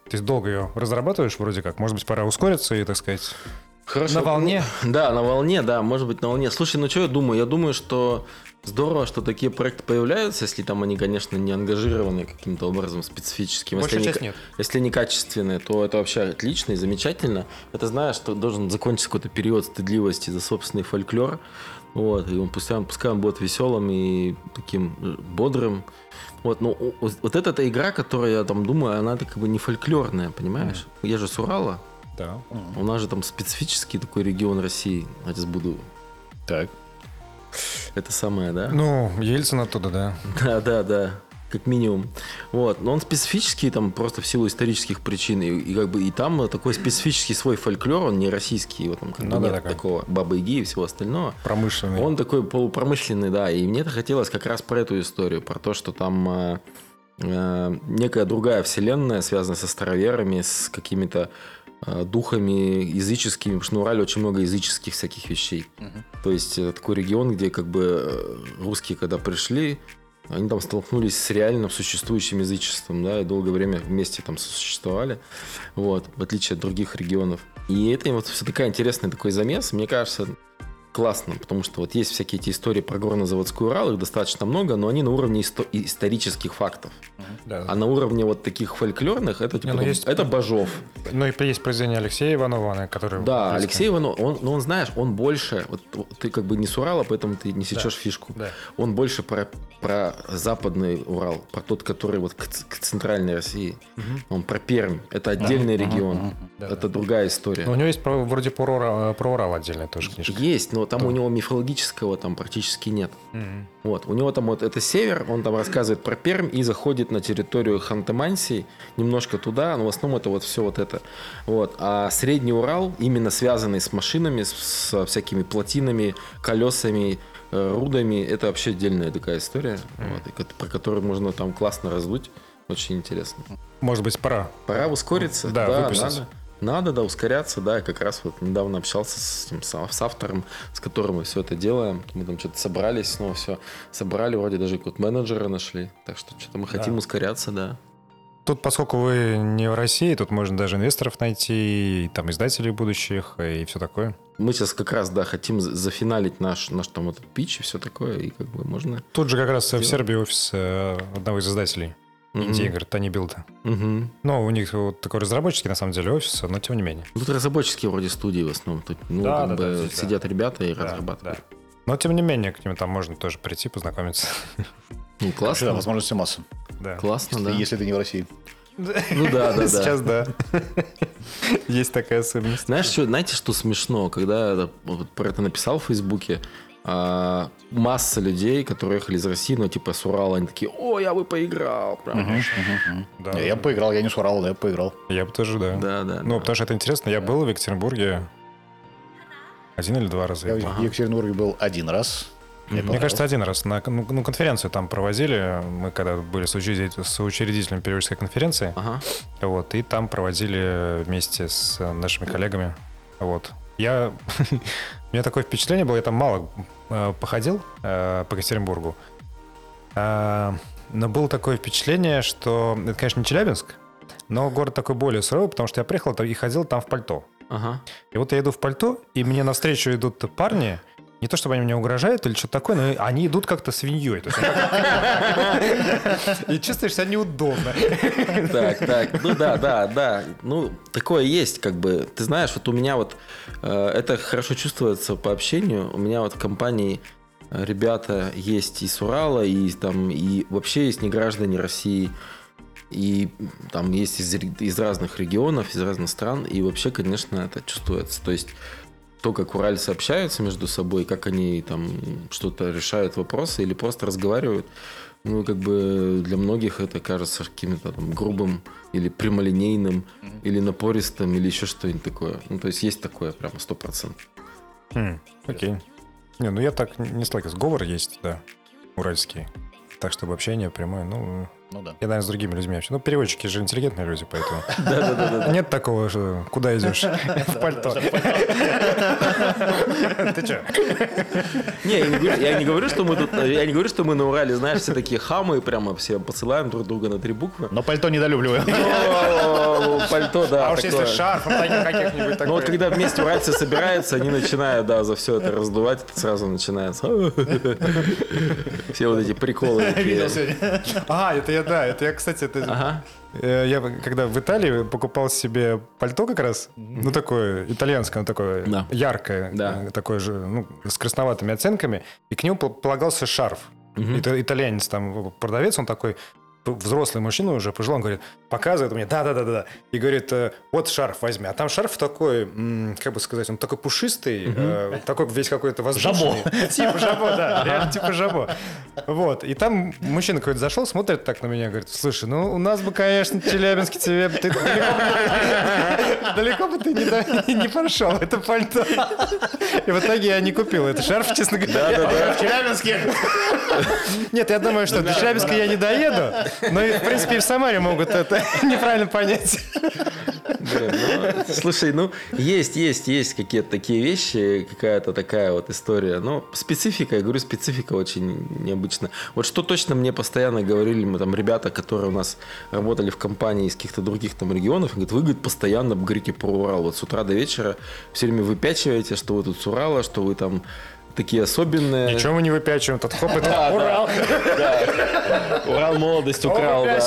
Ты долго ее разрабатываешь вроде как. Может быть, пора ускориться и, так сказать... Хорошо. На волне? Ну, Да, на волне, да, может быть, на волне. Слушай, ну что я думаю? Я думаю, что здорово, что такие проекты появляются, если там они, конечно, не ангажированы каким-то образом специфическим. Большая если часть они, нет. Если не качественные, то это вообще отлично и замечательно. Это знаешь, что должен закончиться какой-то период стыдливости за собственный фольклор. Вот, и он пускай, он- пускай он будет веселым и таким э, бодрым. Вот, но у- вот, эта -то игра, которая, я там думаю, она как бы не фольклорная, понимаешь? Я же с Урала. Да. У нас же там специфический такой регион России. Я сейчас буду... Так. Это самое, да? Ну, Ельцин оттуда, да. Да, да, да. Как минимум. Вот. Но он специфический там просто в силу исторических причин. И, и как бы и там такой специфический свой фольклор, он не российский. Его там как Ну бы да, нет такой. такого бабы Яги и всего остального. Промышленный. Он такой полупромышленный, да. И мне-то хотелось как раз про эту историю, про то, что там э, э, некая другая вселенная, связанная со староверами, с какими-то духами языческими, потому что на Урале очень много языческих всяких вещей. То есть э, такой регион, где как бы э, русские, когда пришли, они там столкнулись с реальным существующим язычеством, да, и долгое время вместе там существовали, вот, в отличие от других регионов. И это вот все такая интересный такой замес. Мне кажется, классно, потому что вот есть всякие эти истории про горно-заводской Урал, их достаточно много, но они на уровне исто- исторических фактов. Да. А на уровне вот таких фольклорных, это, типа, Не, ну там- есть- это Бажов. Ну и есть произведение Алексея Иванова, который... Да, близко. Алексей Иванов, он, ну, он, знаешь, он больше, вот, ты как бы не с Урала, поэтому ты не сечешь фишку. Да. Он больше про, про западный Урал, про тот, который вот к, к центральной России. Он про Пермь. Это отдельный регион. Да, это другая история. Но у него есть про- вроде про Урал, про Урал отдельная тоже книжка. Есть, но там у него мифологического там практически нет. Мгм. Вот, у него там вот это север, он там рассказывает про Пермь и заходит на территорию Ханты-Мансии, немножко туда, но в основном это вот все вот это. Вот. А Средний Урал, именно связанный с машинами, с, со всякими плотинами, колесами, э, рудами, это вообще отдельная такая история, вот, и ко- про которую можно там классно раздуть. Очень интересно. Может быть, пора. Пора ускориться. Да, выпустить. надо. Надо, да, ускоряться, да. Я как раз вот недавно общался с, этим, с, с автором, с которым мы все это делаем. Мы там что-то собрались, снова все собрали, вроде даже какого-то менеджера нашли. Так что что-то мы хотим ускоряться, да. Тут, поскольку вы не в России, тут можно даже инвесторов найти, и там издателей будущих, и все такое. Мы сейчас как раз, да, хотим за- зафиналить наш, наш там этот пич и все такое, и как бы можно... Тут же как раз в Дело. Сербии офис э, одного из издателей. Инди-игр, Тани Билда. Мгм. Ну, у них вот такой разработческий, на самом деле, офис, но тем не менее. Тут разработческие вроде студии в основном. Тут, ну, Да, как да, бы да, здесь, да. сидят ребята и Да, разрабатывают. да. Но тем не менее, к ним там можно тоже прийти, познакомиться. Ну, классно. да, возможностей масса. Да. Классно, Если, да. если ты не в России. Ну да, да, да. Сейчас да. Есть такая особенность. Знаешь, что, знаете, что смешно? Когда про это написал в Фейсбуке, а, масса людей, которые ехали из России, ну, типа, с Урала, они такие, о, я бы поиграл. Прям. Да. Не, Я бы поиграл, я не с Урала, но я бы поиграл. Я бы тоже, да. Да, да. Ну, да. потому что это интересно. Я был в Екатеринбурге один или два раза. Я я в. Екатеринбурге был один раз. Мне Мне кажется, один раз. На ну, ну, конференцию там проводили. Мы когда были соучредитель- соучредителем периодической конференции. Ага. Вот, и там проводили вместе с э, нашими коллегами. Вот. Я... У меня такое впечатление было, я там мало э, походил э, по Екатеринбургу. А, но было такое впечатление, что... Это, конечно, не Челябинск, но город такой более суровый, потому что я приехал и ходил там в пальто. Ага. И вот я иду в пальто, и мне навстречу идут парни, не то чтобы они мне угрожают или что-то такое, но они идут как-то свиньей. И чувствуешь себя неудобно. Так, так, ну да, да, да. Ну, такое есть, как бы. Ты знаешь, вот у меня вот э, это хорошо чувствуется по общению. У меня вот в компании э, ребята есть и с Урала, и там, и вообще есть не граждане России. И там есть из, из разных регионов, из разных стран. И вообще, конечно, это чувствуется. То есть то, как уральцы общаются между собой, как они там что-то решают вопросы или просто разговаривают, ну, как бы для многих это кажется каким-то там грубым или прямолинейным, или напористым, или еще что-нибудь такое. Ну, то есть есть такое прямо сто процентов. Хм, Окей. Не, ну я так не сталкивался. Говор есть, да, уральский. Так, чтобы общение прямое, ну, Ну да. я, наверное, с другими людьми общаюсь. Ну, переводчики же интеллигентные люди, поэтому... Нет такого, что куда идешь? В пальто. Ты что? Не, я не, говорю, что мы тут, я не говорю, что мы на Урале, знаешь, все такие хамы, прямо все посылаем друг друга на три буквы. Но пальто недолюбливаю. Пальто, да. А уж если шарф, каких-нибудь Ну вот когда вместе уральцы собираются, они начинают, да, за все это раздувать, это сразу начинается. Все вот эти приколы. А, это я, да, это я, кстати, это... Ага. Э, Я когда в Италии покупал себе пальто как раз, ну такое итальянское, ну такое Да. яркое, Да. э, такое же, ну с красноватыми оттенками, и к нему пол- полагался шарф. Это итальянец там продавец, он такой взрослый мужчина уже пожилой, он говорит, показывает мне, да-да-да-да, и говорит, э, вот шарф возьми. А там шарф такой, как бы сказать, он такой пушистый, э, такой весь какой-то воздушный. Типа жабо, да, реально типа жабо. Вот, и там мужчина какой-то зашел, смотрит так на меня, говорит, слушай, ну у нас бы, конечно, Челябинске тебе ты далеко бы- ты не прошел, это пальто. И в итоге я не купил этот шарф, честно говоря. В Челябинске. Нет, я думаю, что до Челябинска я не доеду, и, в принципе, и в Самаре могут это неправильно понять. Ну, слушай, ну, есть, есть, есть какие-то такие вещи, какая-то такая вот история. Но специфика, я говорю, специфика очень необычная. Вот что точно мне постоянно говорили мы там ребята, которые у нас работали в компании из каких-то других там регионов, говорят, вы, говорит, постоянно говорите про Урал. Вот с утра до вечера все время выпячиваете, что вы тут с Урала, что вы там такие особенные. Ничего мы не выпячиваем, тут хоп, это. Урал. Урал молодость украл, да.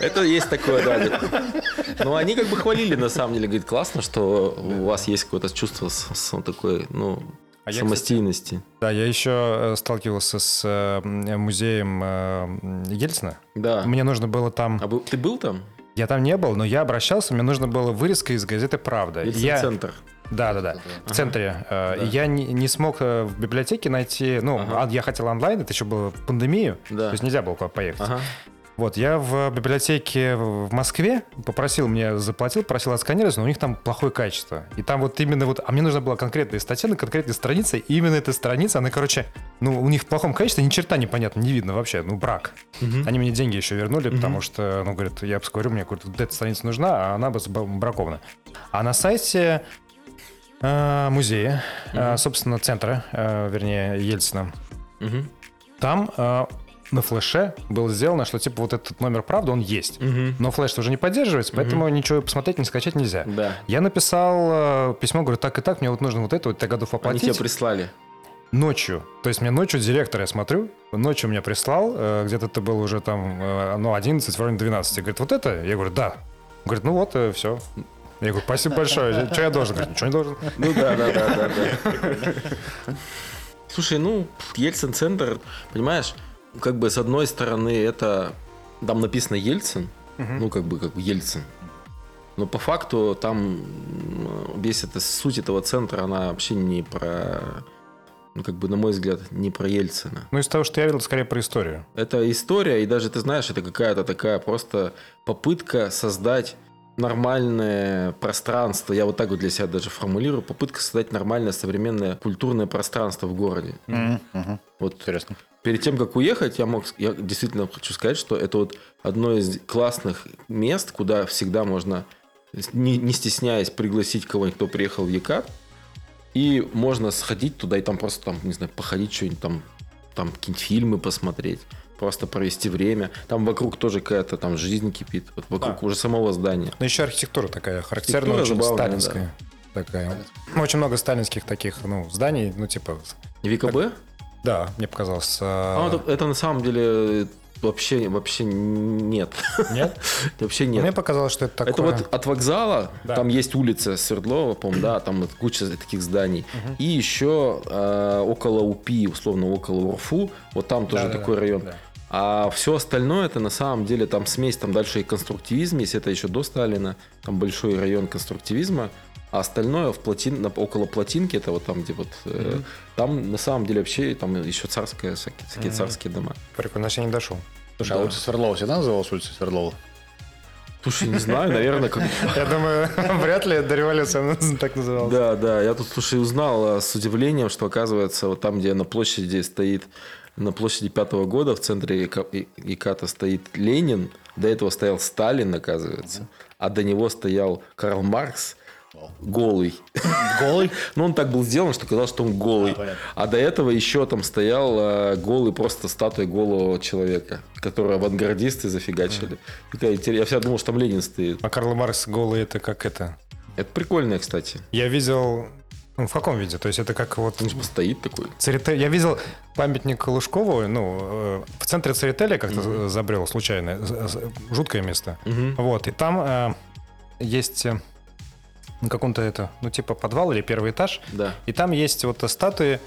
Это есть такое, да. Но они как бы хвалили, на самом деле, говорит, классно, что у вас есть какое-то чувство с, с такой, ну, А я, самостийности. Да, я еще э, сталкивался с э, музеем э, Ельцина. Да. Мне нужно было там... А был- ты был там? Я там не был, но я обращался, мне нужно было вырезка из газеты «Правда». И я- Ельцин-центр. Да, да, да. В центре. Э, и Я не, не смог э, в библиотеке найти. Ну, Ага. а я хотел онлайн, это еще было в пандемию. Да. То есть нельзя было куда поехать. Ага. Вот, я в библиотеке в Москве попросил, мне заплатил, просил отсканировать, но у них там плохое качество. И там вот именно вот, а мне нужна была конкретная статья на конкретной странице, и именно эта страница, она, короче, ну, у них в плохом качестве ни черта непонятно, не видно вообще, ну, брак. Они мне деньги еще вернули, потому что, ну, говорят, я говорю, мне говорят, вот эта страница нужна, а она бы бракована. А на сайте э, музея, э, собственно, центра, э, вернее, Ельцина, Мгм. там э, на флеше было сделано, что типа вот этот номер правда, он есть. Мгм. Но флеш уже не поддерживается, поэтому ничего посмотреть, не скачать нельзя. Да. Я написал э, письмо, говорю, так и так, мне вот нужно вот это, вот я готов Они оплатить. тебе прислали. Ночью. То есть мне ночью директор, я смотрю, ночью меня прислал, э, где-то это было уже там, э, ну, 11, вроде 12. Говорит, вот это? Я говорю, да. Говорит, ну вот, все. Я говорю, спасибо большое. Что я должен? Говорит, ничего не должен. Ну да, да, да, да, да. Слушай, ну, Ельцин-центр, понимаешь, как бы с одной стороны это там написано Ельцин, ну как бы как бы Ельцин. Но по факту там м, весь это суть этого центра, она вообще не про, ну как бы на мой взгляд, не про Ельцина. Ну, из того, что я видел, скорее про историю. Это история, и даже ты знаешь, это какая-то такая просто попытка создать нормальное пространство, я вот так вот для себя даже формулирую, попытка создать нормальное современное культурное пространство в городе. Мгм, мгм. Вот Интересно. перед тем, как уехать, я мог, я действительно хочу сказать, что это вот одно из классных мест, куда всегда можно, не, не стесняясь, пригласить кого-нибудь, кто приехал в Екат, и можно сходить туда и там просто там, не знаю, походить что-нибудь там, там какие-нибудь фильмы посмотреть, просто провести время. Там вокруг тоже какая-то там жизнь кипит, вот вокруг уже самого здания. Ну, еще архитектура такая характерная, Архитектура очень сталинская. Такая. Очень много сталинских таких, ну, зданий, ну, типа, ВКБ? да, мне показалось. А, а, вот это на самом деле вообще, вообще нет. Нет? вообще нет. Мне показалось, что это такое... Это вот от вокзала, Да. там есть улица Свердлова, по-моему, да, там вот куча таких зданий. И еще э, около УПИ, условно, около УРФУ, вот там тоже Да-да-да, такой район. да. А все остальное, это на самом деле там смесь, там дальше и конструктивизм, если это еще до Сталина, там большой район конструктивизма, а остальное в плотин, около плотинки, это вот там, где вот, э, там на самом деле вообще там еще царские, всякие, всякие царские дома. Прикольно, я не дошел. Слушай, а улица Свердлова всегда называлась улица Свердлова? Слушай, не знаю, наверное, как... Я думаю, вряд ли до революции она так называлась. Да, да, я тут, слушай, узнал а, с удивлением, что оказывается, вот там, где на площади стоит, на площади пятого года в центре Иката стоит Ленин, до этого стоял Сталин, оказывается, а до него стоял Карл Маркс, голый. Голый? Ну, он так был сделан, что казалось, что он голый. понятно. А до этого еще там стоял а, голый, просто статуя голого человека, которого авангардисты зафигачили. Такая Я всегда думал, что там Ленин стоит. А Карл Маркс голый это как это? Это прикольно, кстати. Я видел... Ну, в каком виде? То есть это как вот... Он типа стоит такой. Церетель. Я видел памятник Лужкову, ну, э, в центре Церетеля как-то забрел случайно. Жуткое место. Мгм. Вот, и там э, есть э, на каком-то это, ну, типа подвал или первый этаж, Да. и там есть вот статуи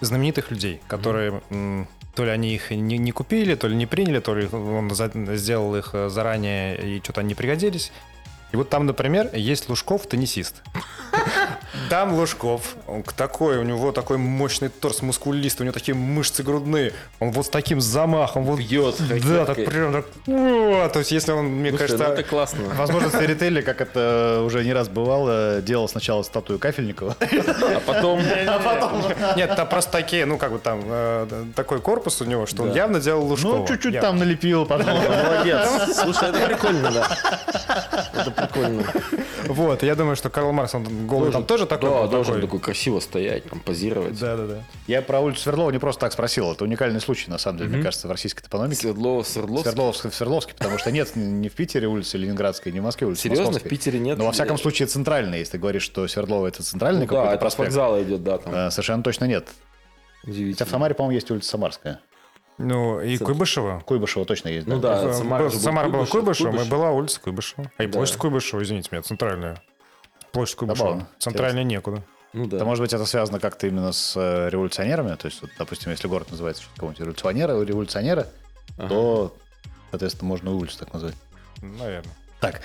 знаменитых людей, которые м, то ли они их не, не купили, то ли не приняли, то ли он за- сделал их э, заранее, и что-то они пригодились. И вот там, например, есть Лужков, теннисист. Там Лужков, он такой, у него такой мощный торс, мускулистый, у него такие мышцы грудные, он вот с таким замахом, вот Бьет Да, так прям так, то есть если он, мне Слушай, кажется, ну это классно. Возможно, Стерителли, как это уже не раз бывало, делал сначала статую Кафельникова. А потом... нет, там просто такие, ну как бы там э, такой корпус у него, что он явно делал Лужкова. Ну, чуть-чуть там налепил, потом. Молодец. Слушай, это прикольно, да. Прикольно. Вот, я думаю, что Карл Маркс, он голый там тоже такой Да, должен такой. красиво стоять, там, позировать. Да, да, да. Я про улицу Свердлова не просто так спросил. Это уникальный случай, на самом деле, мне кажется, в российской топономике. Свердлова, Свердловск. Свердловск, в Свердловске, потому что нет ни в Питере улицы Ленинградской, ни в Москве улицы Серьезно? В Питере нет? Но во всяком случае центральная, если ты говоришь, что Свердлова это центральный Ну какой-то да, это с проспект. вокзала идет, да, э, Совершенно точно нет. Хотя в Удивительно. Самаре, по-моему, есть улица Самарская. Ну, и Куйбышева. Куйбышева точно есть, да? Ну да, Э, Самара был Самара была Куйбышев, Куйбышева, Куйбышев. и была улица Куйбышева. А и Да. площадь Куйбышева, извините меня, центральная. Площадь Куйбышева. Забавно. Центральная некуда. Ну да. Это, может быть, это связано как-то именно с э, революционерами? То есть, вот, допустим, если город называется какого-нибудь революционера, революционера, Ага. то, соответственно, можно и улицу так назвать. Наверное. Так,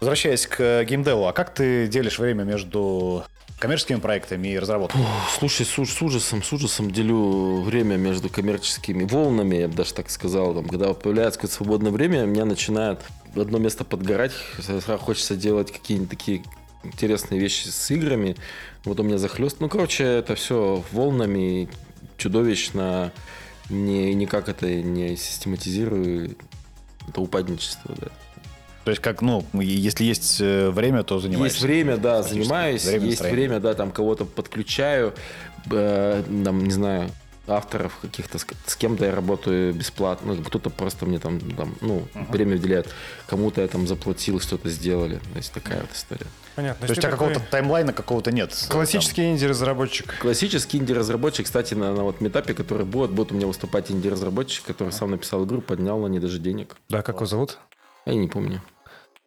возвращаясь к э, геймдеву, а как ты делишь время между коммерческими проектами и разработкой? Слушай, с, с ужасом, с ужасом делю время между коммерческими волнами, я бы даже так сказал. Там, когда появляется какое-то свободное время, у меня начинает одно место подгорать. Хочется делать какие-нибудь такие интересные вещи с играми. Вот у меня захлест. Ну, короче, это все волнами чудовищно. Не, никак это не систематизирую. Это упадничество, да. То есть, как, ну, если есть э, время, то занимаешься. Есть время, да, занимаюсь. Время есть настроения. время, да, там кого-то подключаю. э, там, не знаю, авторов каких-то, с, кем-то я работаю бесплатно. Ну, кто-то просто мне там, там ну, время уделяет. Кому-то я там заплатил, что-то сделали. То есть такая вот история. Понятно. То есть, у тебя какого-то таймлайна какого-то нет. Классический инди-разработчик. Классический инди-разработчик, кстати, на, на вот метапе, который будет, будет у меня выступать инди-разработчик, который сам написал игру, поднял на ней даже денег. Да, как его зовут? Я не помню.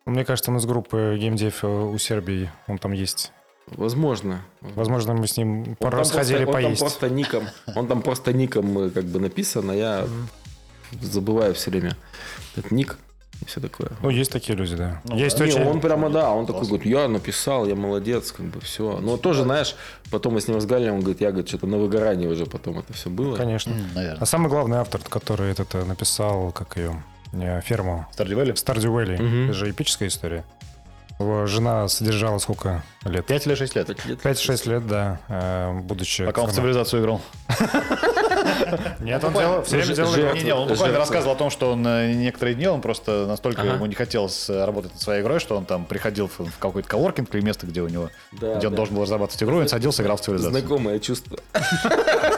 Мне кажется, он из группы GameDev у Сербии. Он там есть. Возможно. Возможно, мы с ним пару раз ходили просто- он поесть. там просто ником, он там просто ником э, как бы написан, а я забываю все время этот ник и все такое. Ну, есть такие люди, да. Ну, есть Не, очень... он прямо, да, он такой Классно. говорит, я написал, я молодец, как бы все. Но тоже, знаешь, потом мы с ним разговаривали, он говорит, я, говорит, что-то на выгорании уже потом это все было. Конечно. Наверное. А самый главный автор, который этот э, написал, как ее, не, ферму Stardew Valley? Stardew Valley. Мгм. Это же эпическая история. Его жена содержала сколько лет? 5 или 6 лет. Пять лет. 5-6 лет, да, э, будучи... Пока он в цивилизацию играл. Нет, он делал, все время делал... жертва. Не, не, он буквально рассказывал о том, что он э, некоторые дни, он просто настолько Ага. ему не хотелось э, работать над своей игрой, что он там приходил в в какой-то коворкинг или место, где у него, Да, где он да. должен был разрабатывать игру, он садился, играл в цивилизацию. Знакомое чувство.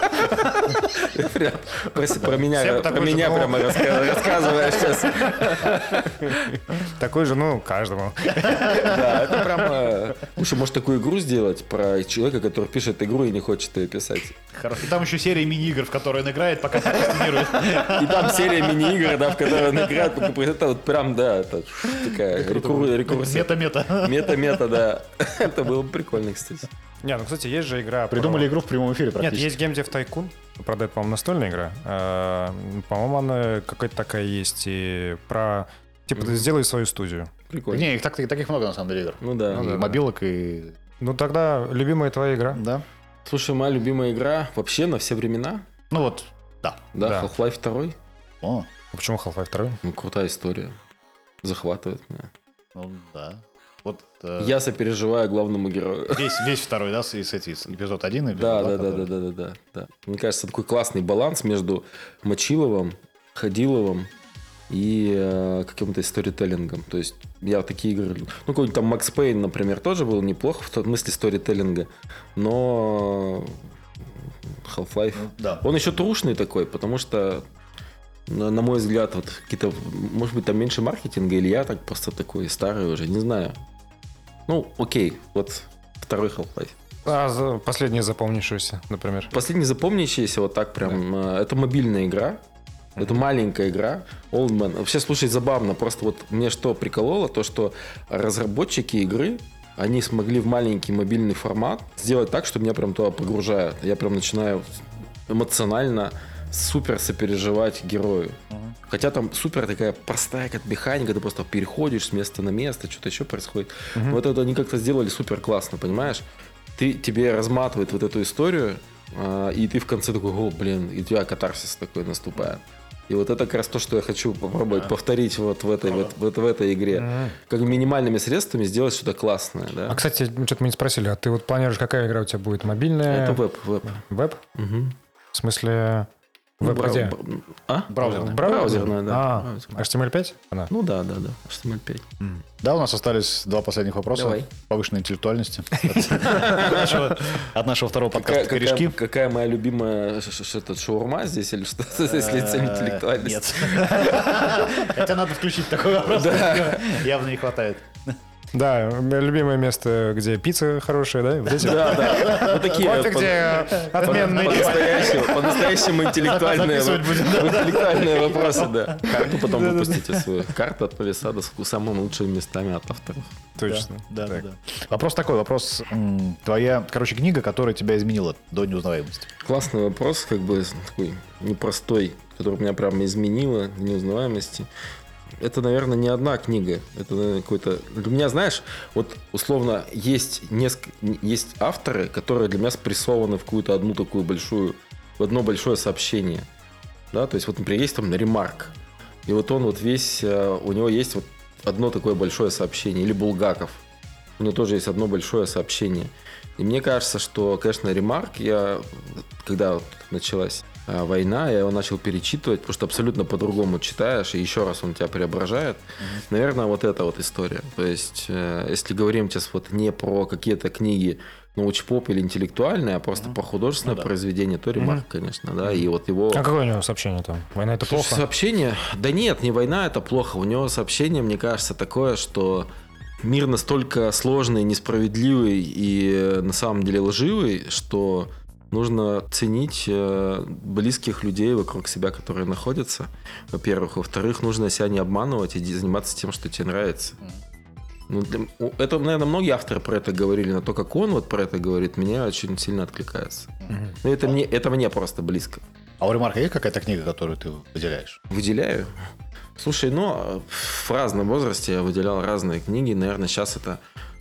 Прям Про меня про меня был. прямо рассказываешь сейчас. Такой же, ну, каждому. Да, это прям... Слушай, может такую игру сделать про человека, который пишет игру и не хочет ее писать. Хорошо. И там еще серия мини-игр, в которые он играет, пока прокрастинирует. И там серия мини-игр, да, в которой он играет. пока- Это вот прям, да, это такая рекур- рекурсия. Мета-мета. Мета-мета, да. Это было бы прикольно, кстати. Не, ну, кстати, есть же игра... про- Придумали игру в прямом эфире Нет, практически. есть Game Dev Tycoon. Правда, это, по-моему, настольная игра. Э, По-моему, она какая-то такая есть. И про... Типа, ты сделай свою студию. Прикольно. Не, их так, таких много на самом деле игр. Ну да. И да, да. мобилок, и... Ну, тогда любимая твоя игра. Да. Слушай, моя любимая игра вообще на все времена. Ну вот, да. Да, Да. Half-Life 2. О, А Почему Half-Life 2? Ну, крутая история. Захватывает меня. ну да. Э, Я сопереживаю главному герою. весь, весь второй, да, с, с эти, эпизод один и эпизод Да, два, да, да, да, да, да, да, да. Мне кажется, такой классный баланс между Мочиловым, Ходиловым и э, каким-то сторителлингом. То есть я такие игры... Ну, какой-нибудь там Макс Пейн, например, тоже был неплохо в том смысле сторителлинга, но Half-Life... Ну, да. Он еще трушный такой, потому что, на, на мой взгляд, вот какие-то, может быть, там меньше маркетинга, или я так просто такой старый уже, не знаю. Ну, окей, вот второй Half-Life. А за- последняя запомнившаяся, например. Последний запомнящийся вот так прям, э, это мобильная игра. Это маленькая игра. Old Man. Вообще, слушай, забавно. Просто вот мне что прикололо, то, что разработчики игры, они смогли в маленький мобильный формат сделать так, что меня прям туда погружает. Я прям начинаю эмоционально супер сопереживать герою. Хотя там супер такая простая как механика, ты просто переходишь с места на место, что-то еще происходит. Вот это они как-то сделали супер классно, понимаешь? ты, тебе разматывает вот эту историю, а, и ты в конце такой, о, блин, и у тебя катарсис такой наступает. И вот это как раз то, что я хочу попробовать повторить вот в этой, вот, вот в этой игре. Как минимальными средствами сделать что-то классное. Да? А, кстати, что-то мы не спросили, а ты вот планируешь, какая игра у тебя будет? Мобильная? Это веб, веб. Веб? Мгм. В смысле... Веб брау- где? бра- А? Браузерная. Браузерная, да. А, Браузерная. HTML5? Она. Ну да, да, да. HTML5. Да, у нас остались два последних вопроса. Давай. Повышенной интеллектуальности. От нашего- второго подкаста Какая, «Корешки». какая, моя любимая шаурма здесь или что? Если цель интеллектуальность. Нет. Хотя надо включить такой вопрос. Явно не хватает. Да, любимое место, где пицца хорошая, да? Вот эти? Да, да. Вот такие Вот где отменные... по-настоящему, по-настоящему интеллектуальные, интеллектуальные вопросы, да. Карту потом выпустите свою. Карта от Палисада с самыми лучшими местами от авторов. Точно. Да, да. Вопрос такой, вопрос. Твоя, короче, книга, которая тебя изменила до неузнаваемости. Классный вопрос, как бы такой непростой, который меня прям изменило до неузнаваемости. Это, наверное, не одна книга. Это какой-то... Для меня, знаешь, вот условно есть несколько... Есть авторы, которые для меня спрессованы в какую-то одну такую большую... В одно большое сообщение. Да, то есть вот, например, есть там Ремарк. И вот он вот весь... э, У него есть вот одно такое большое сообщение. Или Булгаков. У него тоже есть одно большое сообщение. И мне кажется, что, конечно, ремарк, я, когда вот началась война, я его начал перечитывать, потому что абсолютно по-другому читаешь, и еще раз он тебя преображает. Наверное, вот эта вот история. То есть, э, если говорим сейчас вот не про какие-то книги научпоп или интеллектуальные, а просто про художественное Ну да. произведение, то ремарк, конечно, да, и вот его... А какое у него сообщение там? Война это плохо? Сообщение? Да нет, не война, это плохо. У него сообщение, мне кажется, такое, что мир настолько сложный, несправедливый и э, на самом деле лживый, что нужно ценить э, близких людей вокруг себя, которые находятся, во-первых. Во-вторых, нужно себя не обманывать и заниматься тем, что тебе нравится. Ну, для- это, наверное, многие авторы про это говорили, но то, как он вот про это говорит, мне очень сильно откликается. Ну, это мне, это мне просто близко. А у Ремарка есть какая-то книга, которую ты выделяешь? Выделяю. Слушай, ну, в разном возрасте я выделял разные книги. Наверное, сейчас это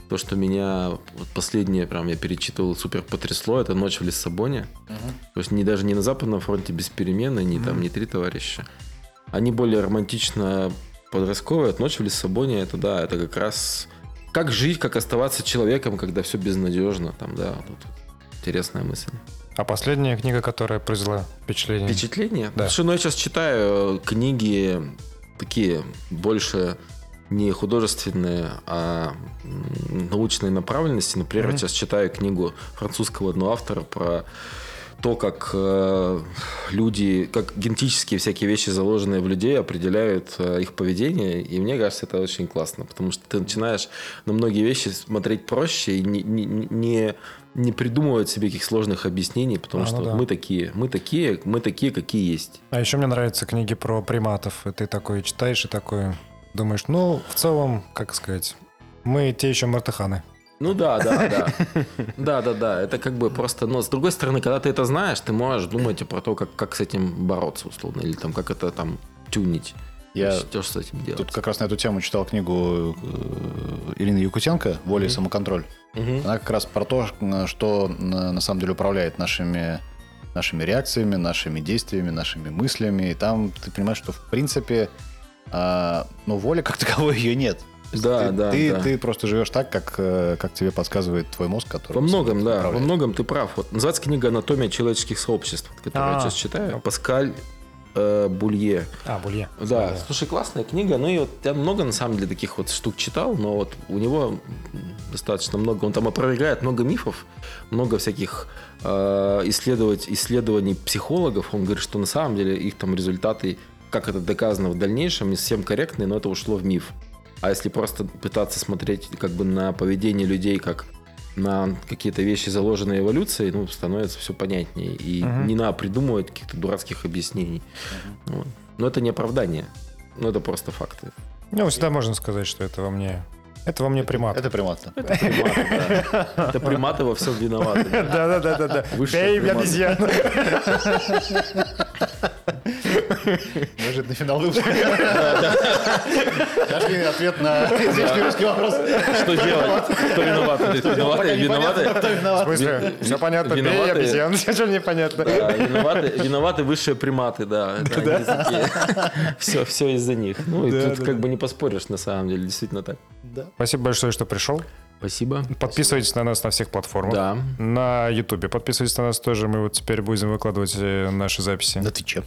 то, что меня вот последнее, прям я перечитывал, супер потрясло, это «Ночь в Лиссабоне». То есть не даже не на Западном фронте без перемены, не там, не «Три товарища». Они более романтично подростковые. Вот «Ночь в Лиссабоне» это, да, это как раз как жить, как оставаться человеком, когда все безнадежно. Там, да, тут интересная мысль. А последняя книга, которая произвела впечатление? Впечатление? Да. Слушай, ну я сейчас читаю э, книги такие больше не художественные, а м, научной направленности. Например, я сейчас читаю книгу французского одного автора про то, как э, люди, как генетические всякие вещи, заложенные в людей, определяют э, их поведение. И мне кажется, это очень классно, потому что ты начинаешь на многие вещи смотреть проще и не, не, не, не придумывать себе каких сложных объяснений, потому А, что ну да. мы такие, мы такие, мы такие, какие есть. А еще мне нравятся книги про приматов. И ты такой читаешь и такой думаешь, ну, в целом, как сказать, мы те еще мартыханы. Ну да, да, да. Да, да, да. Это как бы просто... Но с другой стороны, когда ты это знаешь, ты можешь думать и про то, как, как с этим бороться, условно. Или там, как это там тюнить. Я Что с этим делать. тут как раз на эту тему читал книгу э, Ирины Якутенко «Воля и самоконтроль». Она как раз про то, что на на самом деле управляет нашими, нашими реакциями, нашими действиями, нашими мыслями. И там ты понимаешь, что в принципе а, ну, воли как таковой ее нет. Да, ты, да, ты, да. ты просто живешь так, как, э, как тебе подсказывает твой мозг, который... Во многом, да, во управляет. многом ты прав. Вот называется книга «Анатомия человеческих сообществ», которую я А. сейчас читаю. Паскаль э, Булье. А, Булье. Да, слушай, классная книга. Ну и вот я много, на самом деле, таких вот штук читал, но вот у него достаточно много. Он там опровергает много мифов, много всяких э, исследовать, исследований психологов. Он говорит, что на самом деле их там результаты, как это доказано в дальнейшем, не совсем корректные, но это ушло в миф. А если просто пытаться смотреть как бы на поведение людей как на какие-то вещи, заложенные эволюцией, ну, становится все понятнее. И Мгм. не надо придумывать каких-то дурацких объяснений. Вот. Но это не оправдание. Ну, это просто факты. Ну, всегда можно сказать, что это во мне... Это во мне примат. Это примат. да. Это приматы, да. Это приматы во всем виноваты. да. Да-да-да-да. Высшие Бей приматы. Обезьяну. Неожиданный финал выпуска. Нашли ответ на извечный русский вопрос. Что делать? Кто виноват? Виноваты? Непонятно, Виноваты? кто В виноват. смысле? Все понятно, бей виноваты. обезьян, ничего не понятно. Да, виноваты, виноваты высшие приматы, да. Все, все из-за них. Ну, и Да, тут да, как да. бы не поспоришь, на самом деле, действительно так. Да. Спасибо большое, что пришел. Спасибо. Подписывайтесь на нас на всех платформах. Да. На Ютубе подписывайтесь на нас тоже. Мы вот теперь будем выкладывать э, наши записи. На Твиче.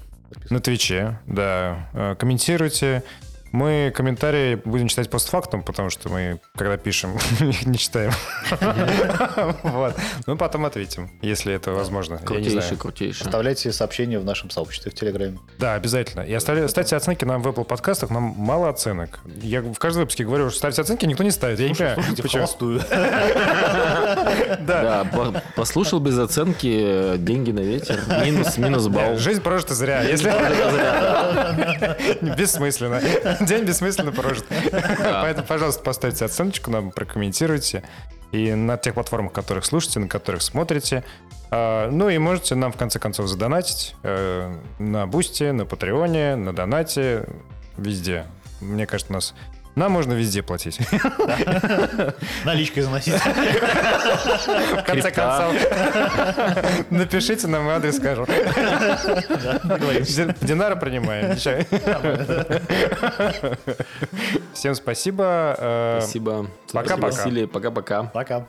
На Твиче, да. Э, Комментируйте. Мы комментарии будем читать постфактум, потому что мы, когда пишем, их не читаем. Вот. Ну, потом ответим, если это возможно. Крутейший, крутейший. Оставляйте сообщения в нашем сообществе в Телеграме. Да, обязательно. И оставляйте, ставьте оценки нам в Apple подкастах. Нам мало оценок. Я в каждом выпуске говорю, что ставьте оценки, никто не ставит. Я не понимаю, почему. Да, по- послушал без оценки, деньги на ветер, минус, минус балл. Жизнь прожита зря. Если... Бессмысленно. День бессмысленно прожит. Поэтому, пожалуйста, поставьте оценочку нам, прокомментируйте. И на тех платформах, которых слушаете, на которых смотрите. А, Ну и можете нам, в конце концов, задонатить э, на Бусти, на Патреоне, на Донате, везде. Мне кажется, нас... Нам можно везде платить. Наличкой заносить. В конце концов, напишите нам и адрес скажем. Ди- Динара принимаем. Всем спасибо. Э, Спасибо. Пока-пока. Пока-пока. Пока.